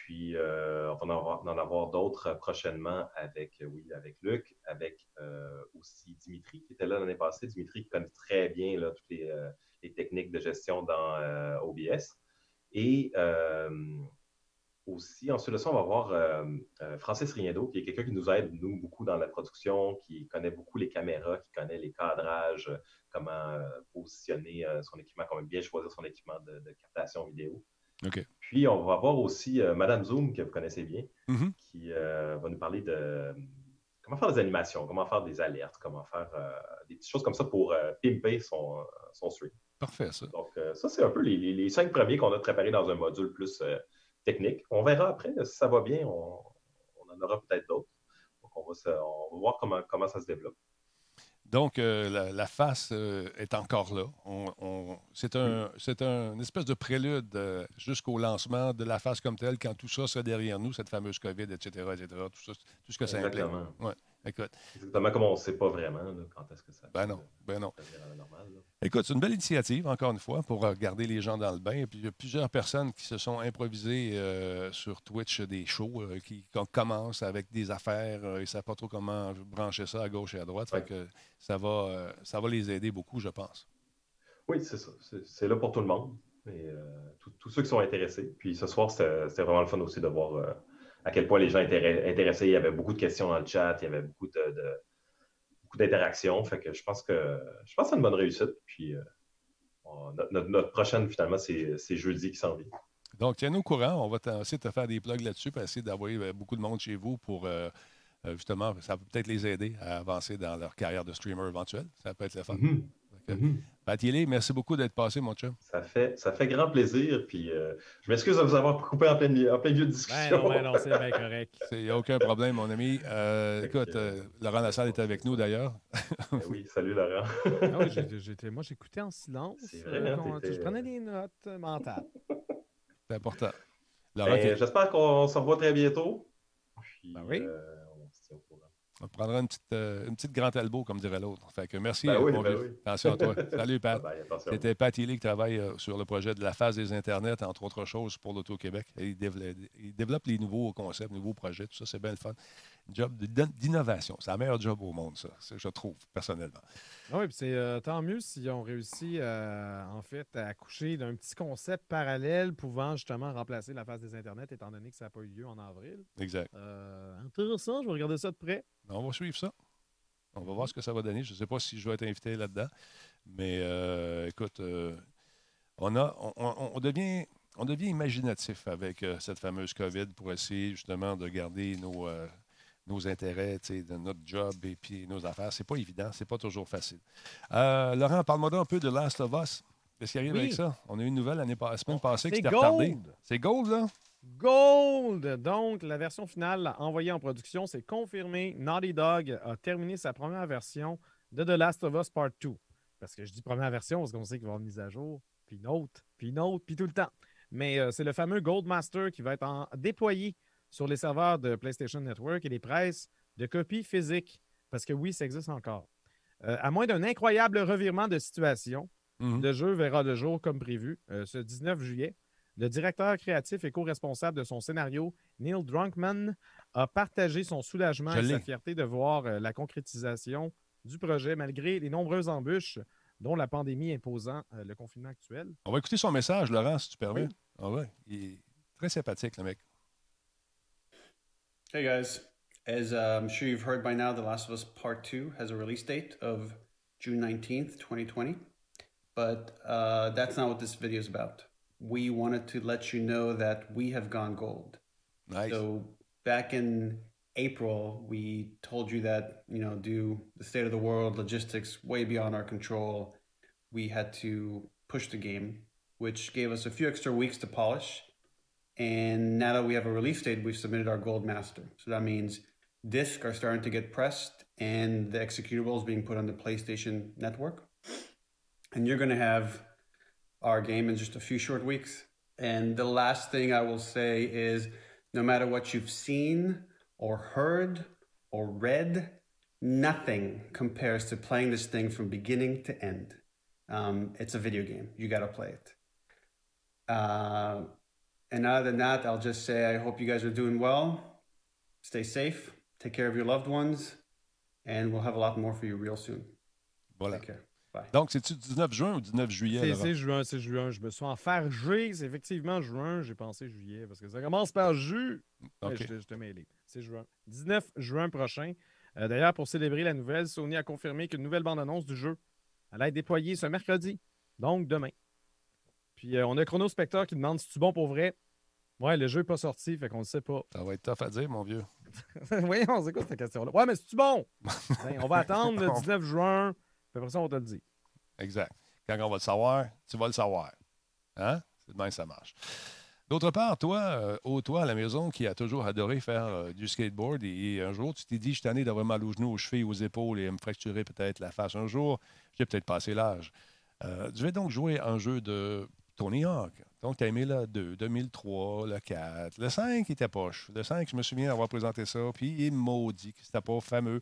Puis, euh, on va en avoir, d'autres prochainement avec, euh, avec Luc, avec euh, aussi Dimitri qui était là l'année passée. Dimitri qui connaît très bien toutes les, techniques de gestion dans OBS. Et aussi, ensuite de ça, on va voir Francis Riendo, qui est quelqu'un qui nous aide, nous, beaucoup dans la production, qui connaît beaucoup les caméras, qui connaît les cadrages, comment positionner son équipement, comment bien choisir son équipement de captation vidéo. Puis, on va voir aussi euh, Madame Zoom, que vous connaissez bien, mm-hmm. qui euh, va nous parler de comment faire des animations, comment faire des alertes, comment faire euh, des petites choses comme ça pour pimper son, son stream. Parfait, ça. Donc, ça, c'est un peu les, cinq premiers qu'on a préparés dans un module plus technique. On verra après, si ça va bien, on, en aura peut-être d'autres. Donc, on va, on va voir comment, comment ça se développe. Donc, euh, la, face euh, est encore là. c'est un, un, une espèce de prélude euh, jusqu'au lancement de la face comme telle, quand tout ça sera derrière nous, cette fameuse COVID, etc., etc., tout, tout ce que ça implique. Ouais. Écoute. Exactement comme on ne sait pas vraiment quand est-ce que ça ben non, ben non. Écoute, c'est une belle initiative, encore une fois, pour garder les gens dans le bain. Et puis, il y a plusieurs personnes qui se sont improvisées euh, sur Twitch des shows euh, qui, commencent avec des affaires. Euh, ils ne savent pas trop comment brancher ça à gauche et à droite. que ça, va, ça va les aider beaucoup, je pense. Oui, c'est ça. C'est là pour tout le monde. Et tous ceux qui sont intéressés. Puis ce soir, c'était vraiment le fun aussi de voir à quel point les gens étaient intéressés. Il y avait beaucoup de questions dans le chat, il y avait beaucoup de, beaucoup d'interactions. Fait que je pense que je pense que c'est une bonne réussite. Puis euh, notre, prochaine, finalement, c'est jeudi qui s'en vient. Donc, tiens-nous au courant. On va essayer de te faire des plugs là-dessus pour essayer d'avoir euh, beaucoup de monde chez vous pour euh, justement, ça peut peut-être les aider à avancer dans leur carrière de streamer éventuelle. Ça peut être le fun. Mm-hmm. Mm merci beaucoup d'être passé, mon chum. Ça fait, ça fait grand plaisir. Puis, euh, je m'excuse de vous avoir coupé en plein, en plein milieu de discussion. Ben non, non, c'est bien correct. [LAUGHS] Il n'y a aucun problème, mon ami. Euh, écoute, euh, Laurent Lassalle est avec nous, d'ailleurs. [LAUGHS] Ben oui, salut, Laurent. Moi, j'écoutais en silence. je prenais des notes mentales. C'est important. Ben, j'espère qu'on se revoit très bientôt. Puis, ben oui. On prendra une petite, euh, une petite grande elbow, comme dirait l'autre. Fait que merci. Ben ben attention à toi. [LAUGHS] Salut, Pat. C'était Pat Healy qui travaille euh, sur le projet de la phase des Internets, entre autres choses, pour l'Auto-Québec. Il, il, développe les nouveaux concepts, nouveaux projets. Tout ça, c'est bien le fun. Job d'innovation. C'est le meilleur job au monde, ça, je trouve, personnellement. Ah oui, c'est euh, tant mieux s'ils ont réussi, en fait, à accoucher d'un petit concept parallèle pouvant justement remplacer la phase des Internets, étant donné que ça n'a pas eu lieu en avril. Exact. intéressant, je vais regarder ça de près. On va suivre ça. On va voir ce que ça va donner. Je ne sais pas si je vais être invité là-dedans. Mais euh, écoute, euh, on, a, on, devient, on devient imaginatif avec euh, cette fameuse COVID pour essayer justement de garder nos, nos intérêts, de notre job et puis nos affaires. C'est pas évident, c'est pas toujours facile. Laurent, parle-moi un peu de Last of Us. Qu'est-ce qui arrive avec ça? On a eu une nouvelle année, la semaine passée qui s'était retardée. C'est Gold, là? Gold! Donc, la version finale envoyée en production, c'est confirmé. Naughty Dog a terminé sa première version de The Last of Us Part 2. Parce que je dis première version parce qu'on sait qu'il va y avoir une mise à jour, puis une autre, puis une autre, puis tout le temps. Mais euh, c'est le fameux Gold Master qui va être déployé sur les serveurs de PlayStation Network et les presses de copies physiques. Parce que oui, ça existe encore. Euh, à moins d'un incroyable revirement de situation, mhm. le jeu verra le jour comme prévu euh, ce 19 juillet. Le directeur créatif et co-responsable de son scénario, Neil Drunkman, a partagé son soulagement et sa fierté de voir euh, la concrétisation du projet malgré les nombreuses embûches dont la pandémie imposant le confinement actuel. On va écouter son message, Laurent, si tu permets. Ah ouais, il est très sympathique, le mec. Hey guys, as uh, I'm sure you've heard by now, The Last of Us Part 2 has a release date of June 19th, 2020. but uh, that's not what this video is about. We wanted to let you know that we have gone gold. Nice. So back in April, we told you that, you know, due the state of the world, logistics way beyond our control, we had to push the game, which gave us a few extra weeks to polish. And now that we have a release date, we've submitted our gold master. So that means discs are starting to get pressed and the executable is being put on the PlayStation network. And you're going to have our game in just a few short weeks. And the last thing I will say is no matter what you've seen or heard or read, nothing compares to playing this thing from beginning to end. Um, it's a video game. You got to play it. Uh, and other than that, I'll just say I hope you guys are doing well. Stay safe. Take care of your loved ones. And we'll have a lot more for you real soon. Voilà. Take care. Bye. Donc, c'est-tu 19 juin ou 19 juillet? C'est juin, c'est juin. Je me suis enfargé. C'est effectivement juin. J'ai pensé juillet parce que ça commence par jus. Ouais, OK. je te- je te mêlé. C'est juin. 19 juin prochain. Euh, D'ailleurs, pour célébrer la nouvelle, Sony a confirmé qu'une nouvelle bande-annonce du jeu allait être déployée ce mercredi. Donc, demain. Puis, euh, on a Chrono Spectre qui demande si tu bon pour vrai. Ouais, le jeu n'est pas sorti, fait qu'on ne sait pas. Ça va être tough à dire, mon vieux. [LAUGHS] Voyons, c'est quoi cette question-là? Ouais, mais c'est-tu bon? [LAUGHS] Ben, on va attendre le 19 juin, puis après ça, on te le dire. Exact. Quand on va le savoir, tu vas le savoir. Hein? C'est de même que ça marche. D'autre part, toi, euh, oh, toi à la maison qui a toujours adoré faire euh, du skateboard et, et un jour, tu t'es dit, je suis tanné d'avoir mal aux genoux, aux chevilles, aux épaules et me fracturer peut-être la face un jour. J'ai peut-être passé l'âge. Euh, je vais donc jouer un jeu de Tony Hawk. Donc, tu as aimé le 2, 2003, le 4. Le 5 était poche. Le 5, je me souviens avoir présenté ça, puis il est maudit que c'était pas fameux.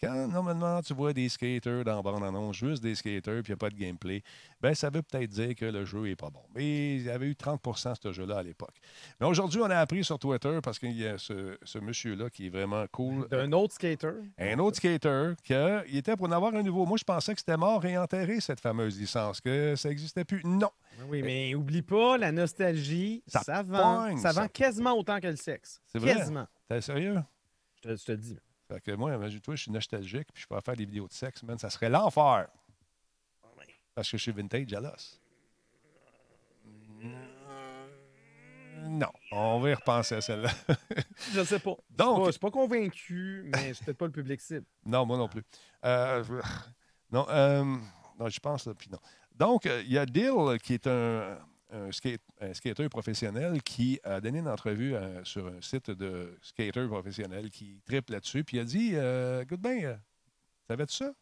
Quand normalement tu vois des skaters dans bande annonce, juste des skaters, puis il n'y a pas de gameplay, ben ça veut peut-être dire que le jeu n'est pas bon. Mais il y avait eu 30% ce jeu-là à l'époque. Mais aujourd'hui, on a appris sur Twitter, parce qu'il y a ce, ce monsieur-là qui est vraiment cool, D'un autre skater? un autre skater, qu'il était pour en avoir un nouveau. Moi, je pensais que c'était mort et enterré, cette fameuse licence, que ça n'existait plus. Non. Oui, mais oublie pas, la nostalgie, Ça ça, vend. pogne, ça ça. vend quasiment autant que le sexe. C'est vrai? Quasiment. T'es sérieux? Je te, je te le dis. Fait que moi, imagine-toi, je suis nostalgique, puis je pourrais faire des vidéos de sexe, man, ça serait l'enfer. Parce que je suis vintage à l'os. Non, on va y repenser à celle-là. Je sais pas. Donc- je suis pas convaincu, mais je suis peut-être pas le public cible. Non, moi non plus. Euh, non, euh, non, je pense, puis non. Donc, euh, il y a Dill, qui est un, un, skate, un skater professionnel, qui a donné une entrevue euh, sur un site de skater professionnel qui triple là-dessus, puis il a dit euh, bien, euh, savais-tu ça?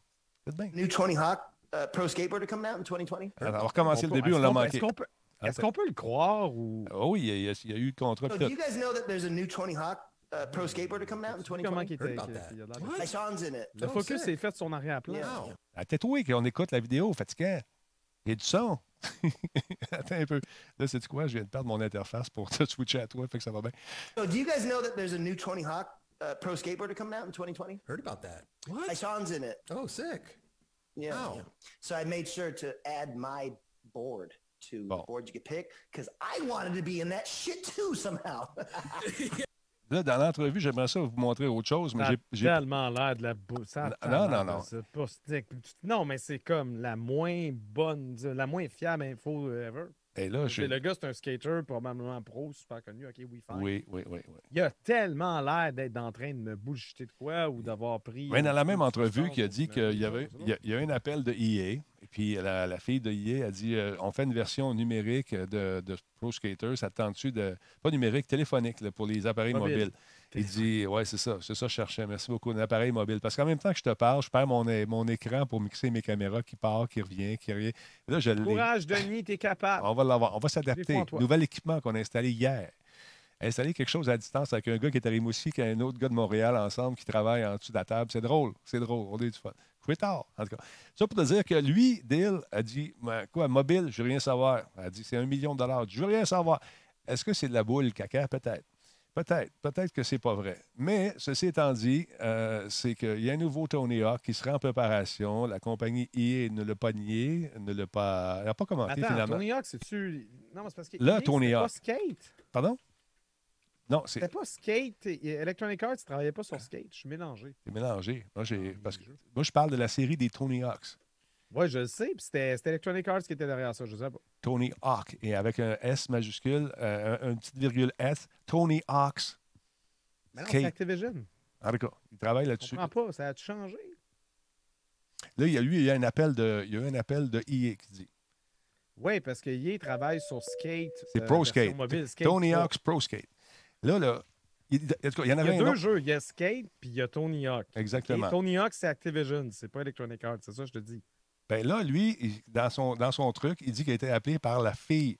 Bien. New Tony Hawk uh, Pro Skateboarder coming out in 2020? Alors, on va recommencer le On début, on est-ce l'a qu'on peut- manqué. Est-ce qu'on peut, est-ce qu'on peut le croire ou Ah oui, il y, a, il y a eu le contrat. So, do you guys know that there's a new Tony Hawk uh, Pro Skateboarder coming out in comment 2020? qu'il Heard était? son's in it. Le Oh, focus est fait sur son arrière-plan. Yeah. À tatouer qu'on écoute la vidéo, fatigant. Il y a du son. Attends un peu. Là, c'est quoi? Je viens de perdre mon interface pour te switcher à toi, fait que ça va bien. So, do you guys know that there's a new Tony Hawk uh, Pro Skateboarder coming out in 2020? Heard about that. What? My What? son's in it. Oh, sick. Yeah. Wow. yeah. So I made sure to add my board to Bon. the board you could pick because I wanted to be in that shit too somehow. [LAUGHS] [LAUGHS] Là, dans l'entrevue, j'aimerais ça vous montrer autre chose, mais j'ai- tellement l'air de la a Non, non, non. Non, mais c'est comme la moins bonne, la moins fiable info ever. Et là. Le gars, c'est un skater probablement pro, super connu. OK, oui. Oui, oui, oui, oui. Il a tellement l'air d'être en train de me bullshiter de quoi ou d'avoir pris. Mais dans la même entrevue, qui a dit qu'il y avait il y a, il y a un appel de EA, et puis la, la fille de EA a dit euh, on fait une version numérique de, de Pro Skater, ça te tente-tu de. Pas numérique, téléphonique, là, pour les appareils Mobile. mobiles? [LAUGHS] Il dit Ouais, c'est ça, c'est ça que je cherchais. Merci beaucoup. Un appareil mobile. Parce qu'en même temps que je te parle, je perds mon, mon écran pour mixer mes caméras qui part, qui revient, qui revient. Et là, je. Courage, Denis, t'es capable. On va l'avoir. On va s'adapter. Nouvel équipement qu'on a installé hier. Installer quelque chose à distance avec un gars qui est à Rimouski, qui a un autre gars de Montréal ensemble qui travaille en dessous de la table. C'est drôle. C'est drôle. On a eu du fun. Tard, en tout cas. Ça pour te dire que lui, Dill, a dit Ben, Quoi, mobile, je veux rien savoir. Elle a dit C'est un million de dollars. Je veux rien savoir. Est-ce que c'est de la boule, caca? Peut-être. Peut-être, peut-être que c'est pas vrai. Mais ceci étant dit, euh, c'est qu'il y a un nouveau Tony Hawk qui sera en préparation. La compagnie EA ne l'a pas nié, ne l'a pas, n'a pas commenté Attends, finalement. Tony Hawk, c'est-tu. Non, mais c'est parce que. Là, EA, Tony Hawk. pas Skate. Pardon? Non, c'est C'était pas Skate. Electronic Arts, tu travaillais pas sur Skate. Je suis mélangé. c'est mélangé. Moi, j'ai, parce que, moi, je parle de la série des Tony Hawks. Ouais, je le sais. Puis c'était Electronic Arts qui était derrière ça. Je sais pas. Tony Hawk. Et avec un S majuscule, euh, un, une petite virgule S, Tony Hawk's. Mais non, c'est Activision. En tout cas, il travaille Je là-dessus. comprends pas. Ça a changé? Là, il y a, lui, il y a un appel de, il y a eu un appel de EA qui dit Oui, parce que EA travaille sur Skate. c'est euh, Pro Skate. Mobile, Skate Tony 3. Hawk's Pro Skate. Là, là, il, il y en Il y avait a deux autre. jeux. Il y a Skate puis il y a Tony Hawk. Exactement. Et Tony Hawk, c'est Activision. C'est pas Electronic Arts. C'est ça je te dis. Ben là, lui, il- dans son, dans son truc, il dit qu'il a été appelé par la fille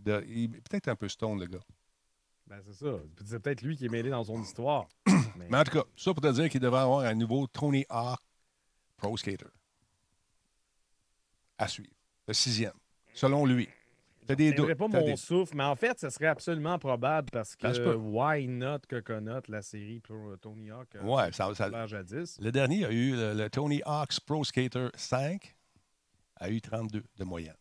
de. il- Peut-être un peu stone, le gars. Ben, c'est ça. C'est peut-être lui qui est mêlé dans son histoire. Mais, [COUGHS] Mais en tout cas, ça pour te dire qu'il devrait avoir un nouveau Tony Hawk Pro Skater. À suivre. Le sixième. Selon lui. T'as des doutes. pas mon des- souffle, mais en fait, ce serait absolument probable parce que Ça se peut. Why Not Coconut, la série pour euh, Tony Hawk, euh, Ouais, ça, ça- jadis? le dernier a eu le, le Tony Hawk's Pro Skater 5 a eu 32 de moyenne.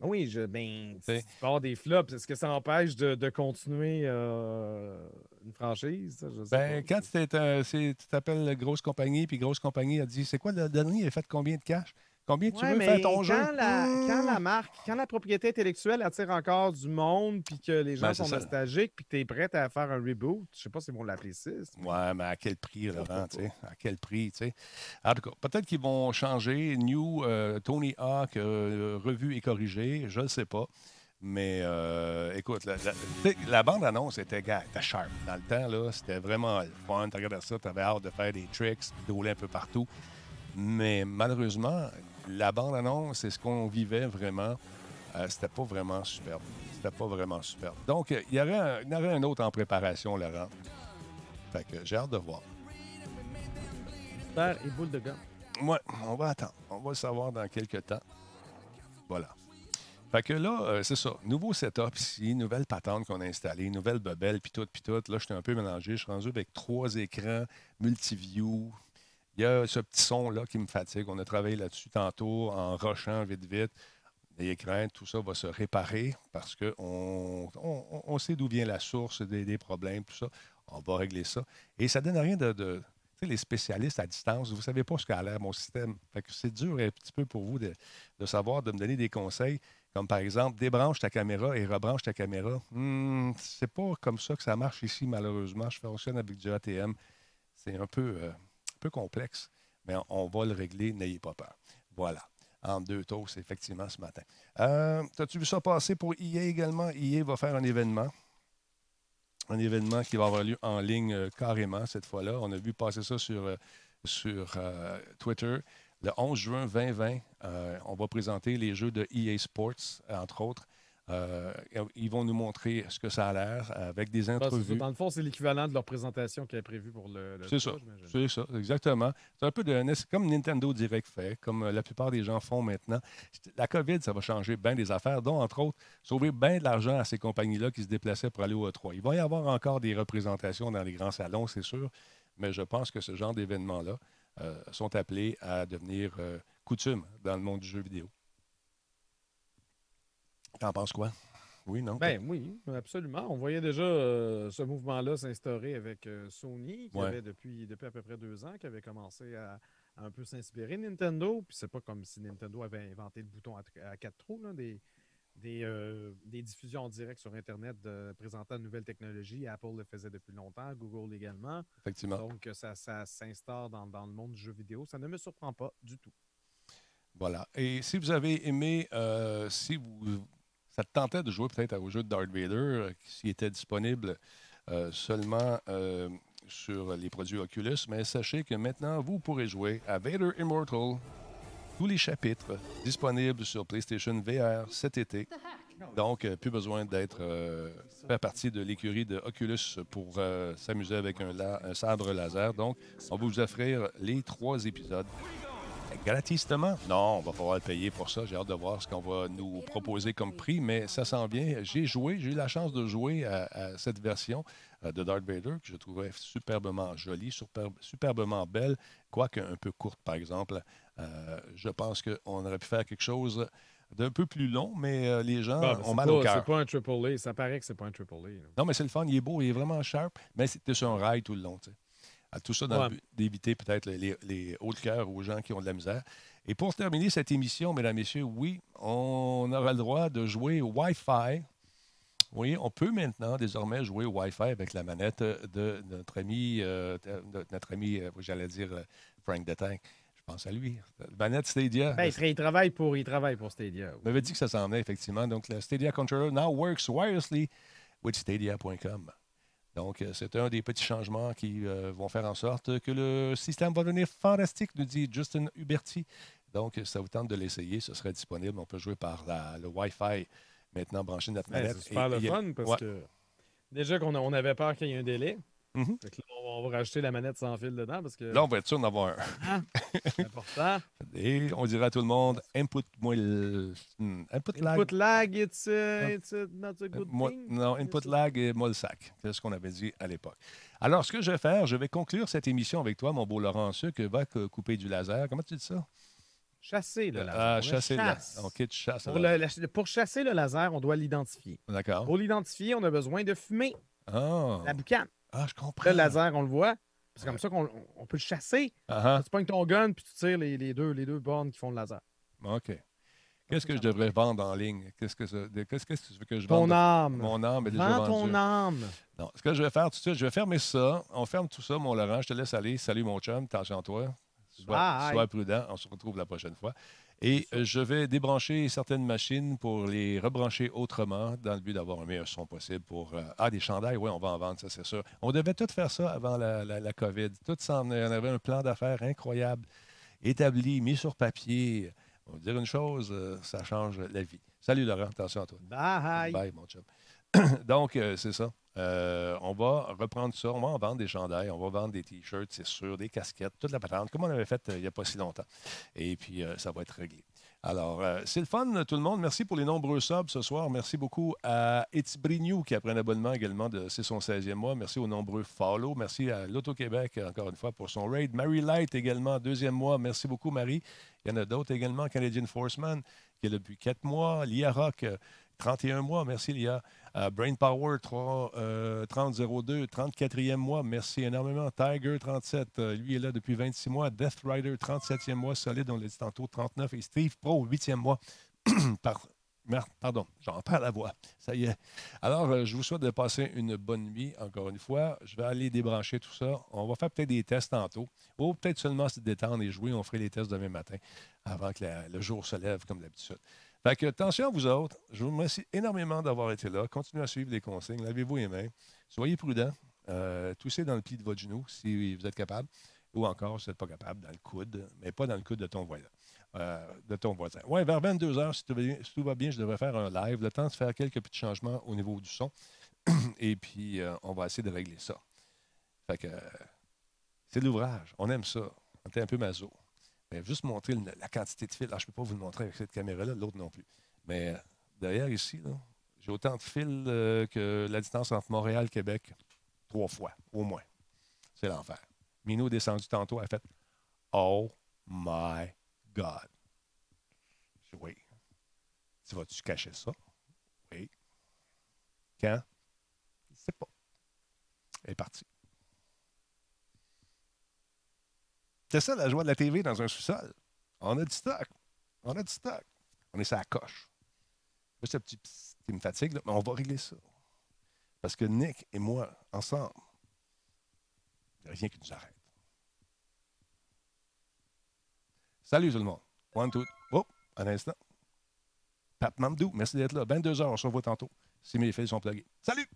Oui, je, ben, peux avoir des flops. Est-ce que ça empêche de, de continuer euh, une franchise? ça? Je sais Ben, pas. quand euh, c'est- tu t'appelles grosse compagnie, puis grosse compagnie a dit c'est quoi le dernier, il a fait combien de cash? Combien tu veux mais faire ton quand jeu La, quand la marque, quand la propriété intellectuelle attire encore du monde, puis que les gens Ben, sont nostalgiques, puis que tu es prêt à faire un reboot, je sais pas s'ils vont l'appeler 6. Ouais, mais à quel prix, Laurent, tu sais? À quel prix, tu sais? En tout cas, peut-être qu'ils vont changer. New euh, Tony Hawk, euh, revu et corrigé, je ne sais pas. Mais euh, écoute, la, bande-annonce était, gars, était sharp. Dans le temps, là, c'était vraiment le fun. Tu regardais ça, tu avais hâte de faire des tricks, de rouler un peu partout. Mais malheureusement, la bande-annonce, c'est ce qu'on vivait vraiment. Euh, c'était pas vraiment superbe. C'était pas vraiment superbe. Donc, euh, il y aurait un, il y aurait un autre en préparation, Laurent. Fait que j'ai hâte de voir. Et boule de gomme. Ouais, on va attendre. On va le savoir dans quelques temps. Voilà. Fait que là, euh, c'est ça. Nouveau setup ici, nouvelle patente qu'on a installée, nouvelle bebelle, puis tout, puis tout. Là, j'étais un peu mélangé. Je suis rendu avec trois écrans, multiview. Il y a ce petit son-là qui me fatigue. On a travaillé là-dessus tantôt en rushant vite, vite. Les écrans, tout ça va se réparer parce qu'on on, on sait d'où vient la source des, des problèmes, tout ça. On va régler ça. Et ça donne rien de. de les spécialistes à distance, vous ne savez pas ce qu'a l'air mon système. Fait que c'est dur un petit peu pour vous de, de savoir, de me donner des conseils, comme par exemple, débranche ta caméra et rebranche ta caméra. Hmm, c'est pas comme ça que ça marche ici, malheureusement. Je fonctionne avec du ATM. C'est un peu, euh, complexe, mais on, va le régler, n'ayez pas peur. Voilà. En deux toasts, effectivement, ce matin. Euh, As-tu vu ça passer pour EA également? EA va faire un événement un événement qui va avoir lieu en ligne euh, carrément cette fois-là. On a vu passer ça sur, euh, sur euh, Twitter. Le 11 juin 2020, euh, on va présenter les jeux de EA Sports, entre autres. Euh, ils vont nous montrer ce que ça a l'air avec des entrevues. Dans le fond, c'est l'équivalent de leur présentation qui est prévue pour le. le C'est ça. C'est ça, exactement. C'est un peu de, c'est comme Nintendo Direct fait, comme euh, la plupart des gens font maintenant. La COVID, ça va changer bien des affaires, dont, entre autres, sauver bien de l'argent à ces compagnies-là qui se déplaçaient pour aller au E3. Il va y avoir encore des représentations dans les grands salons, c'est sûr, mais je pense que ce genre d'événements-là euh, sont appelés à devenir euh, coutume dans le monde du jeu vidéo. T'en penses quoi? Oui, non? Ben oui, absolument. On voyait déjà euh, ce mouvement-là s'instaurer avec euh, Sony, qui Ouais. avait depuis, depuis à peu près deux ans, qui avait commencé à, à un peu s'inspirer Nintendo. Puis c'est pas comme si Nintendo avait inventé le bouton à, tr- à quatre trous, là, des, des, euh, des diffusions en direct sur Internet de, présentant de nouvelles technologies. Apple le faisait depuis longtemps, Google également. Effectivement. Donc ça, ça s'instaure dans, dans le monde du jeu vidéo. Ça ne me surprend pas du tout. Voilà. Et si vous avez aimé, euh, si vous, ça te tentait de jouer peut-être au jeu de Darth Vader, euh, qui était disponible euh, seulement euh, sur les produits Oculus, mais sachez que maintenant, vous pourrez jouer à Vader Immortal, tous les chapitres disponibles sur PlayStation VR cet été. Donc, plus besoin d'être euh, faire partie de l'écurie de Oculus pour euh, s'amuser avec un, la- un sabre laser. Donc, on va vous offrir les trois épisodes Gratisement? Non, on va pouvoir le payer pour ça. J'ai hâte de voir ce qu'on va nous proposer comme prix, mais ça s'en vient. J'ai joué, j'ai eu la chance de jouer à, à cette version euh, de Darth Vader que je trouvais superbement jolie, super- superbement belle, quoique un peu courte, par exemple. Euh, je pense qu'on aurait pu faire quelque chose d'un peu plus long, mais euh, les gens ont mal pas- au cœur. C'est pas un triple A. Ça paraît que c'est pas un triple A. là. Non, mais c'est le fun, il est beau, il est vraiment sharp, mais c'était sur un rail tout le long. tu sais. À tout ça dans Ouais. le but d'éviter peut-être les, les hauts de cœur aux gens qui ont de la misère. Et pour terminer cette émission, mesdames, messieurs, oui, on aura le droit de jouer au Wi-Fi. Oui, on peut maintenant désormais jouer au Wi-Fi avec la manette de notre ami, euh, de notre ami, euh, j'allais dire euh, Frank Detank. Je pense à lui. La manette Stadia. Ben, il, tra- il travaille pour, il travaille pour Stadia. On m'avait dit que ça s'en venait, effectivement. Donc, le Stadia Controller now works wirelessly with stadia.com. Donc, euh, c'est un des petits changements qui euh, vont faire en sorte que le système va devenir fantastique, nous dit Justin Huberti. Donc, ça vous tente de l'essayer, ce serait disponible. On peut jouer par la- le Wi-Fi maintenant branché notre manette. c'est super Et- le et fun parce Ouais. que déjà qu'on on avait peur qu'il y ait un délai. Mhm. Fait que là, on, va rajouter la manette sans fil dedans parce que Là, on va être sûr d'en avoir un. c'est [LAUGHS] important. Et on dira à tout le monde, input-moi le... hmm, Input lag. Input lag, it's, uh, it's uh, not a good Moi- thing. non, input lag et moi le sac. C'est ce qu'on avait dit à l'époque. Alors, ce que je vais faire, je vais conclure cette émission avec toi, mon beau Laurent Sucre, va cou- couper du laser. Comment tu dis ça? Chasser le laser. Ah, chasser le chasse. tu chasses. Pour, le- la- pour chasser le laser, on doit l'identifier. D'accord. Pour l'identifier, on a besoin de fumer Ah, la boucane. Ah, je comprends. Là, le laser, on le voit. C'est comme ça qu'on on- on peut le chasser. Ah, Tu pognes ton gun puis tu tires les, les deux, les deux bornes qui font le laser. OK. Qu'est-ce que je devrais vendre en ligne? Qu'est-ce que, qu'est-ce tu veux que je Ton vende? de- âme. Mon âme est déjà Vends vendue. ton âme. Non, ce que je vais faire tout de suite, je vais fermer ça. On ferme tout ça, mon Laurent. Je te laisse aller. Salut, mon chum. À toi. Sois prudent. On se retrouve la prochaine fois. Et euh, je vais débrancher certaines machines pour les rebrancher autrement dans le but d'avoir un meilleur son possible pour... euh, ah, des chandails, oui, on va en vendre, ça, c'est sûr. On devait tout faire ça avant la, la- la COVID. Tout ça, on avait un plan d'affaires incroyable, établi, mis sur papier. On va dire une chose, euh, ça change la vie. Salut, Laurent. Attention à toi. Bye. Bye, mon chum. [COUGHS] Donc, euh, c'est ça. Euh, on va reprendre ça. On va en vendre des chandails, on va vendre des T-shirts, c'est sûr, des casquettes, toute la patente, comme on avait fait euh, il n'y a pas si longtemps. Et puis, ça va être réglé. Alors, c'est le fun, tout le monde. Merci pour les nombreux subs ce soir. Merci beaucoup à It's Brignou qui a pris un abonnement également de c'est son 16e mois. Merci aux nombreux follow. Merci à l'Auto-Québec, encore une fois, pour son raid. Marie Light également, deuxième mois. Merci beaucoup, Marie. Il y en a d'autres également. Canadian Forceman, qui est depuis quatre mois. Lia Rock, euh, 31 mois. Merci, Lia. Euh, Brain Power 3, euh, 3002, 34e mois. Merci énormément. Tiger 37, euh, lui est là depuis 26 mois. Death Rider 37e mois, solide, on l'a dit tantôt, 39. Et Steve Pro 8e mois. [CLEARS THROAT] Par- pardon, j'en perds la voix. Ça y est. Alors, je vous souhaite de passer une bonne nuit, encore une fois. Je vais aller débrancher tout ça. On va faire peut-être des tests tantôt. Ou peut-être seulement se détendre et jouer. On ferait les tests demain matin, avant que le jour se lève, comme d'habitude. Fait que, attention à vous autres. Je vous remercie énormément d'avoir été là. Continuez à suivre les consignes. Lavez-vous les mains. Soyez prudents. Euh, toussez dans le pli de votre genou si vous êtes capable. Ou encore, si vous n'êtes pas capable, dans le coude, mais pas dans le coude de ton voisin. Euh, voisin. Oui, vers 22 h, si, tout va bien- je devrais faire un live. Le temps de faire quelques petits changements au niveau du son. [CLEARS THROAT] Et puis, euh, on va essayer de régler ça. Fait que, c'est de l'ouvrage. On aime ça. On était un peu maso. Juste montrer la quantité de fils. Alors, je ne peux pas vous le montrer avec cette caméra-là, l'autre non plus. Mais euh, derrière ici, j'ai autant de fils euh, que la distance entre Montréal et Québec. Trois fois, au moins. C'est l'enfer. Minou est descendu tantôt, a fait Oh my God. Oui. Tu vas-tu cacher ça? Oui. Quand? Je ne sais pas. Elle est partie. C'est ça la joie de la TV dans un sous-sol. On a du stock. On a du stock. On est sur la coche. Là, ce petit qui me fatigue, mais on va régler ça. Parce que Nick et moi, ensemble, il n'y a rien qui nous arrête. Salut tout le monde. One, two. Oh, un instant. Pat Mamdou, merci d'être là. 22 h on se revoit tantôt. Si mes fils sont plugués. Salut!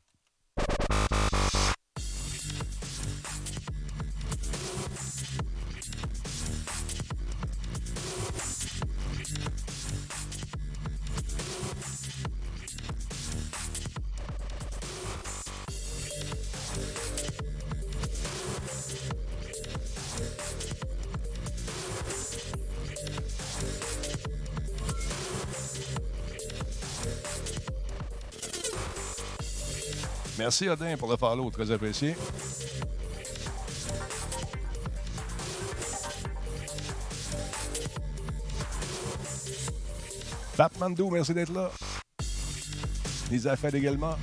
Merci Odin pour le follow, très apprécié. Pat Mando, merci d'être là. Les affaires également.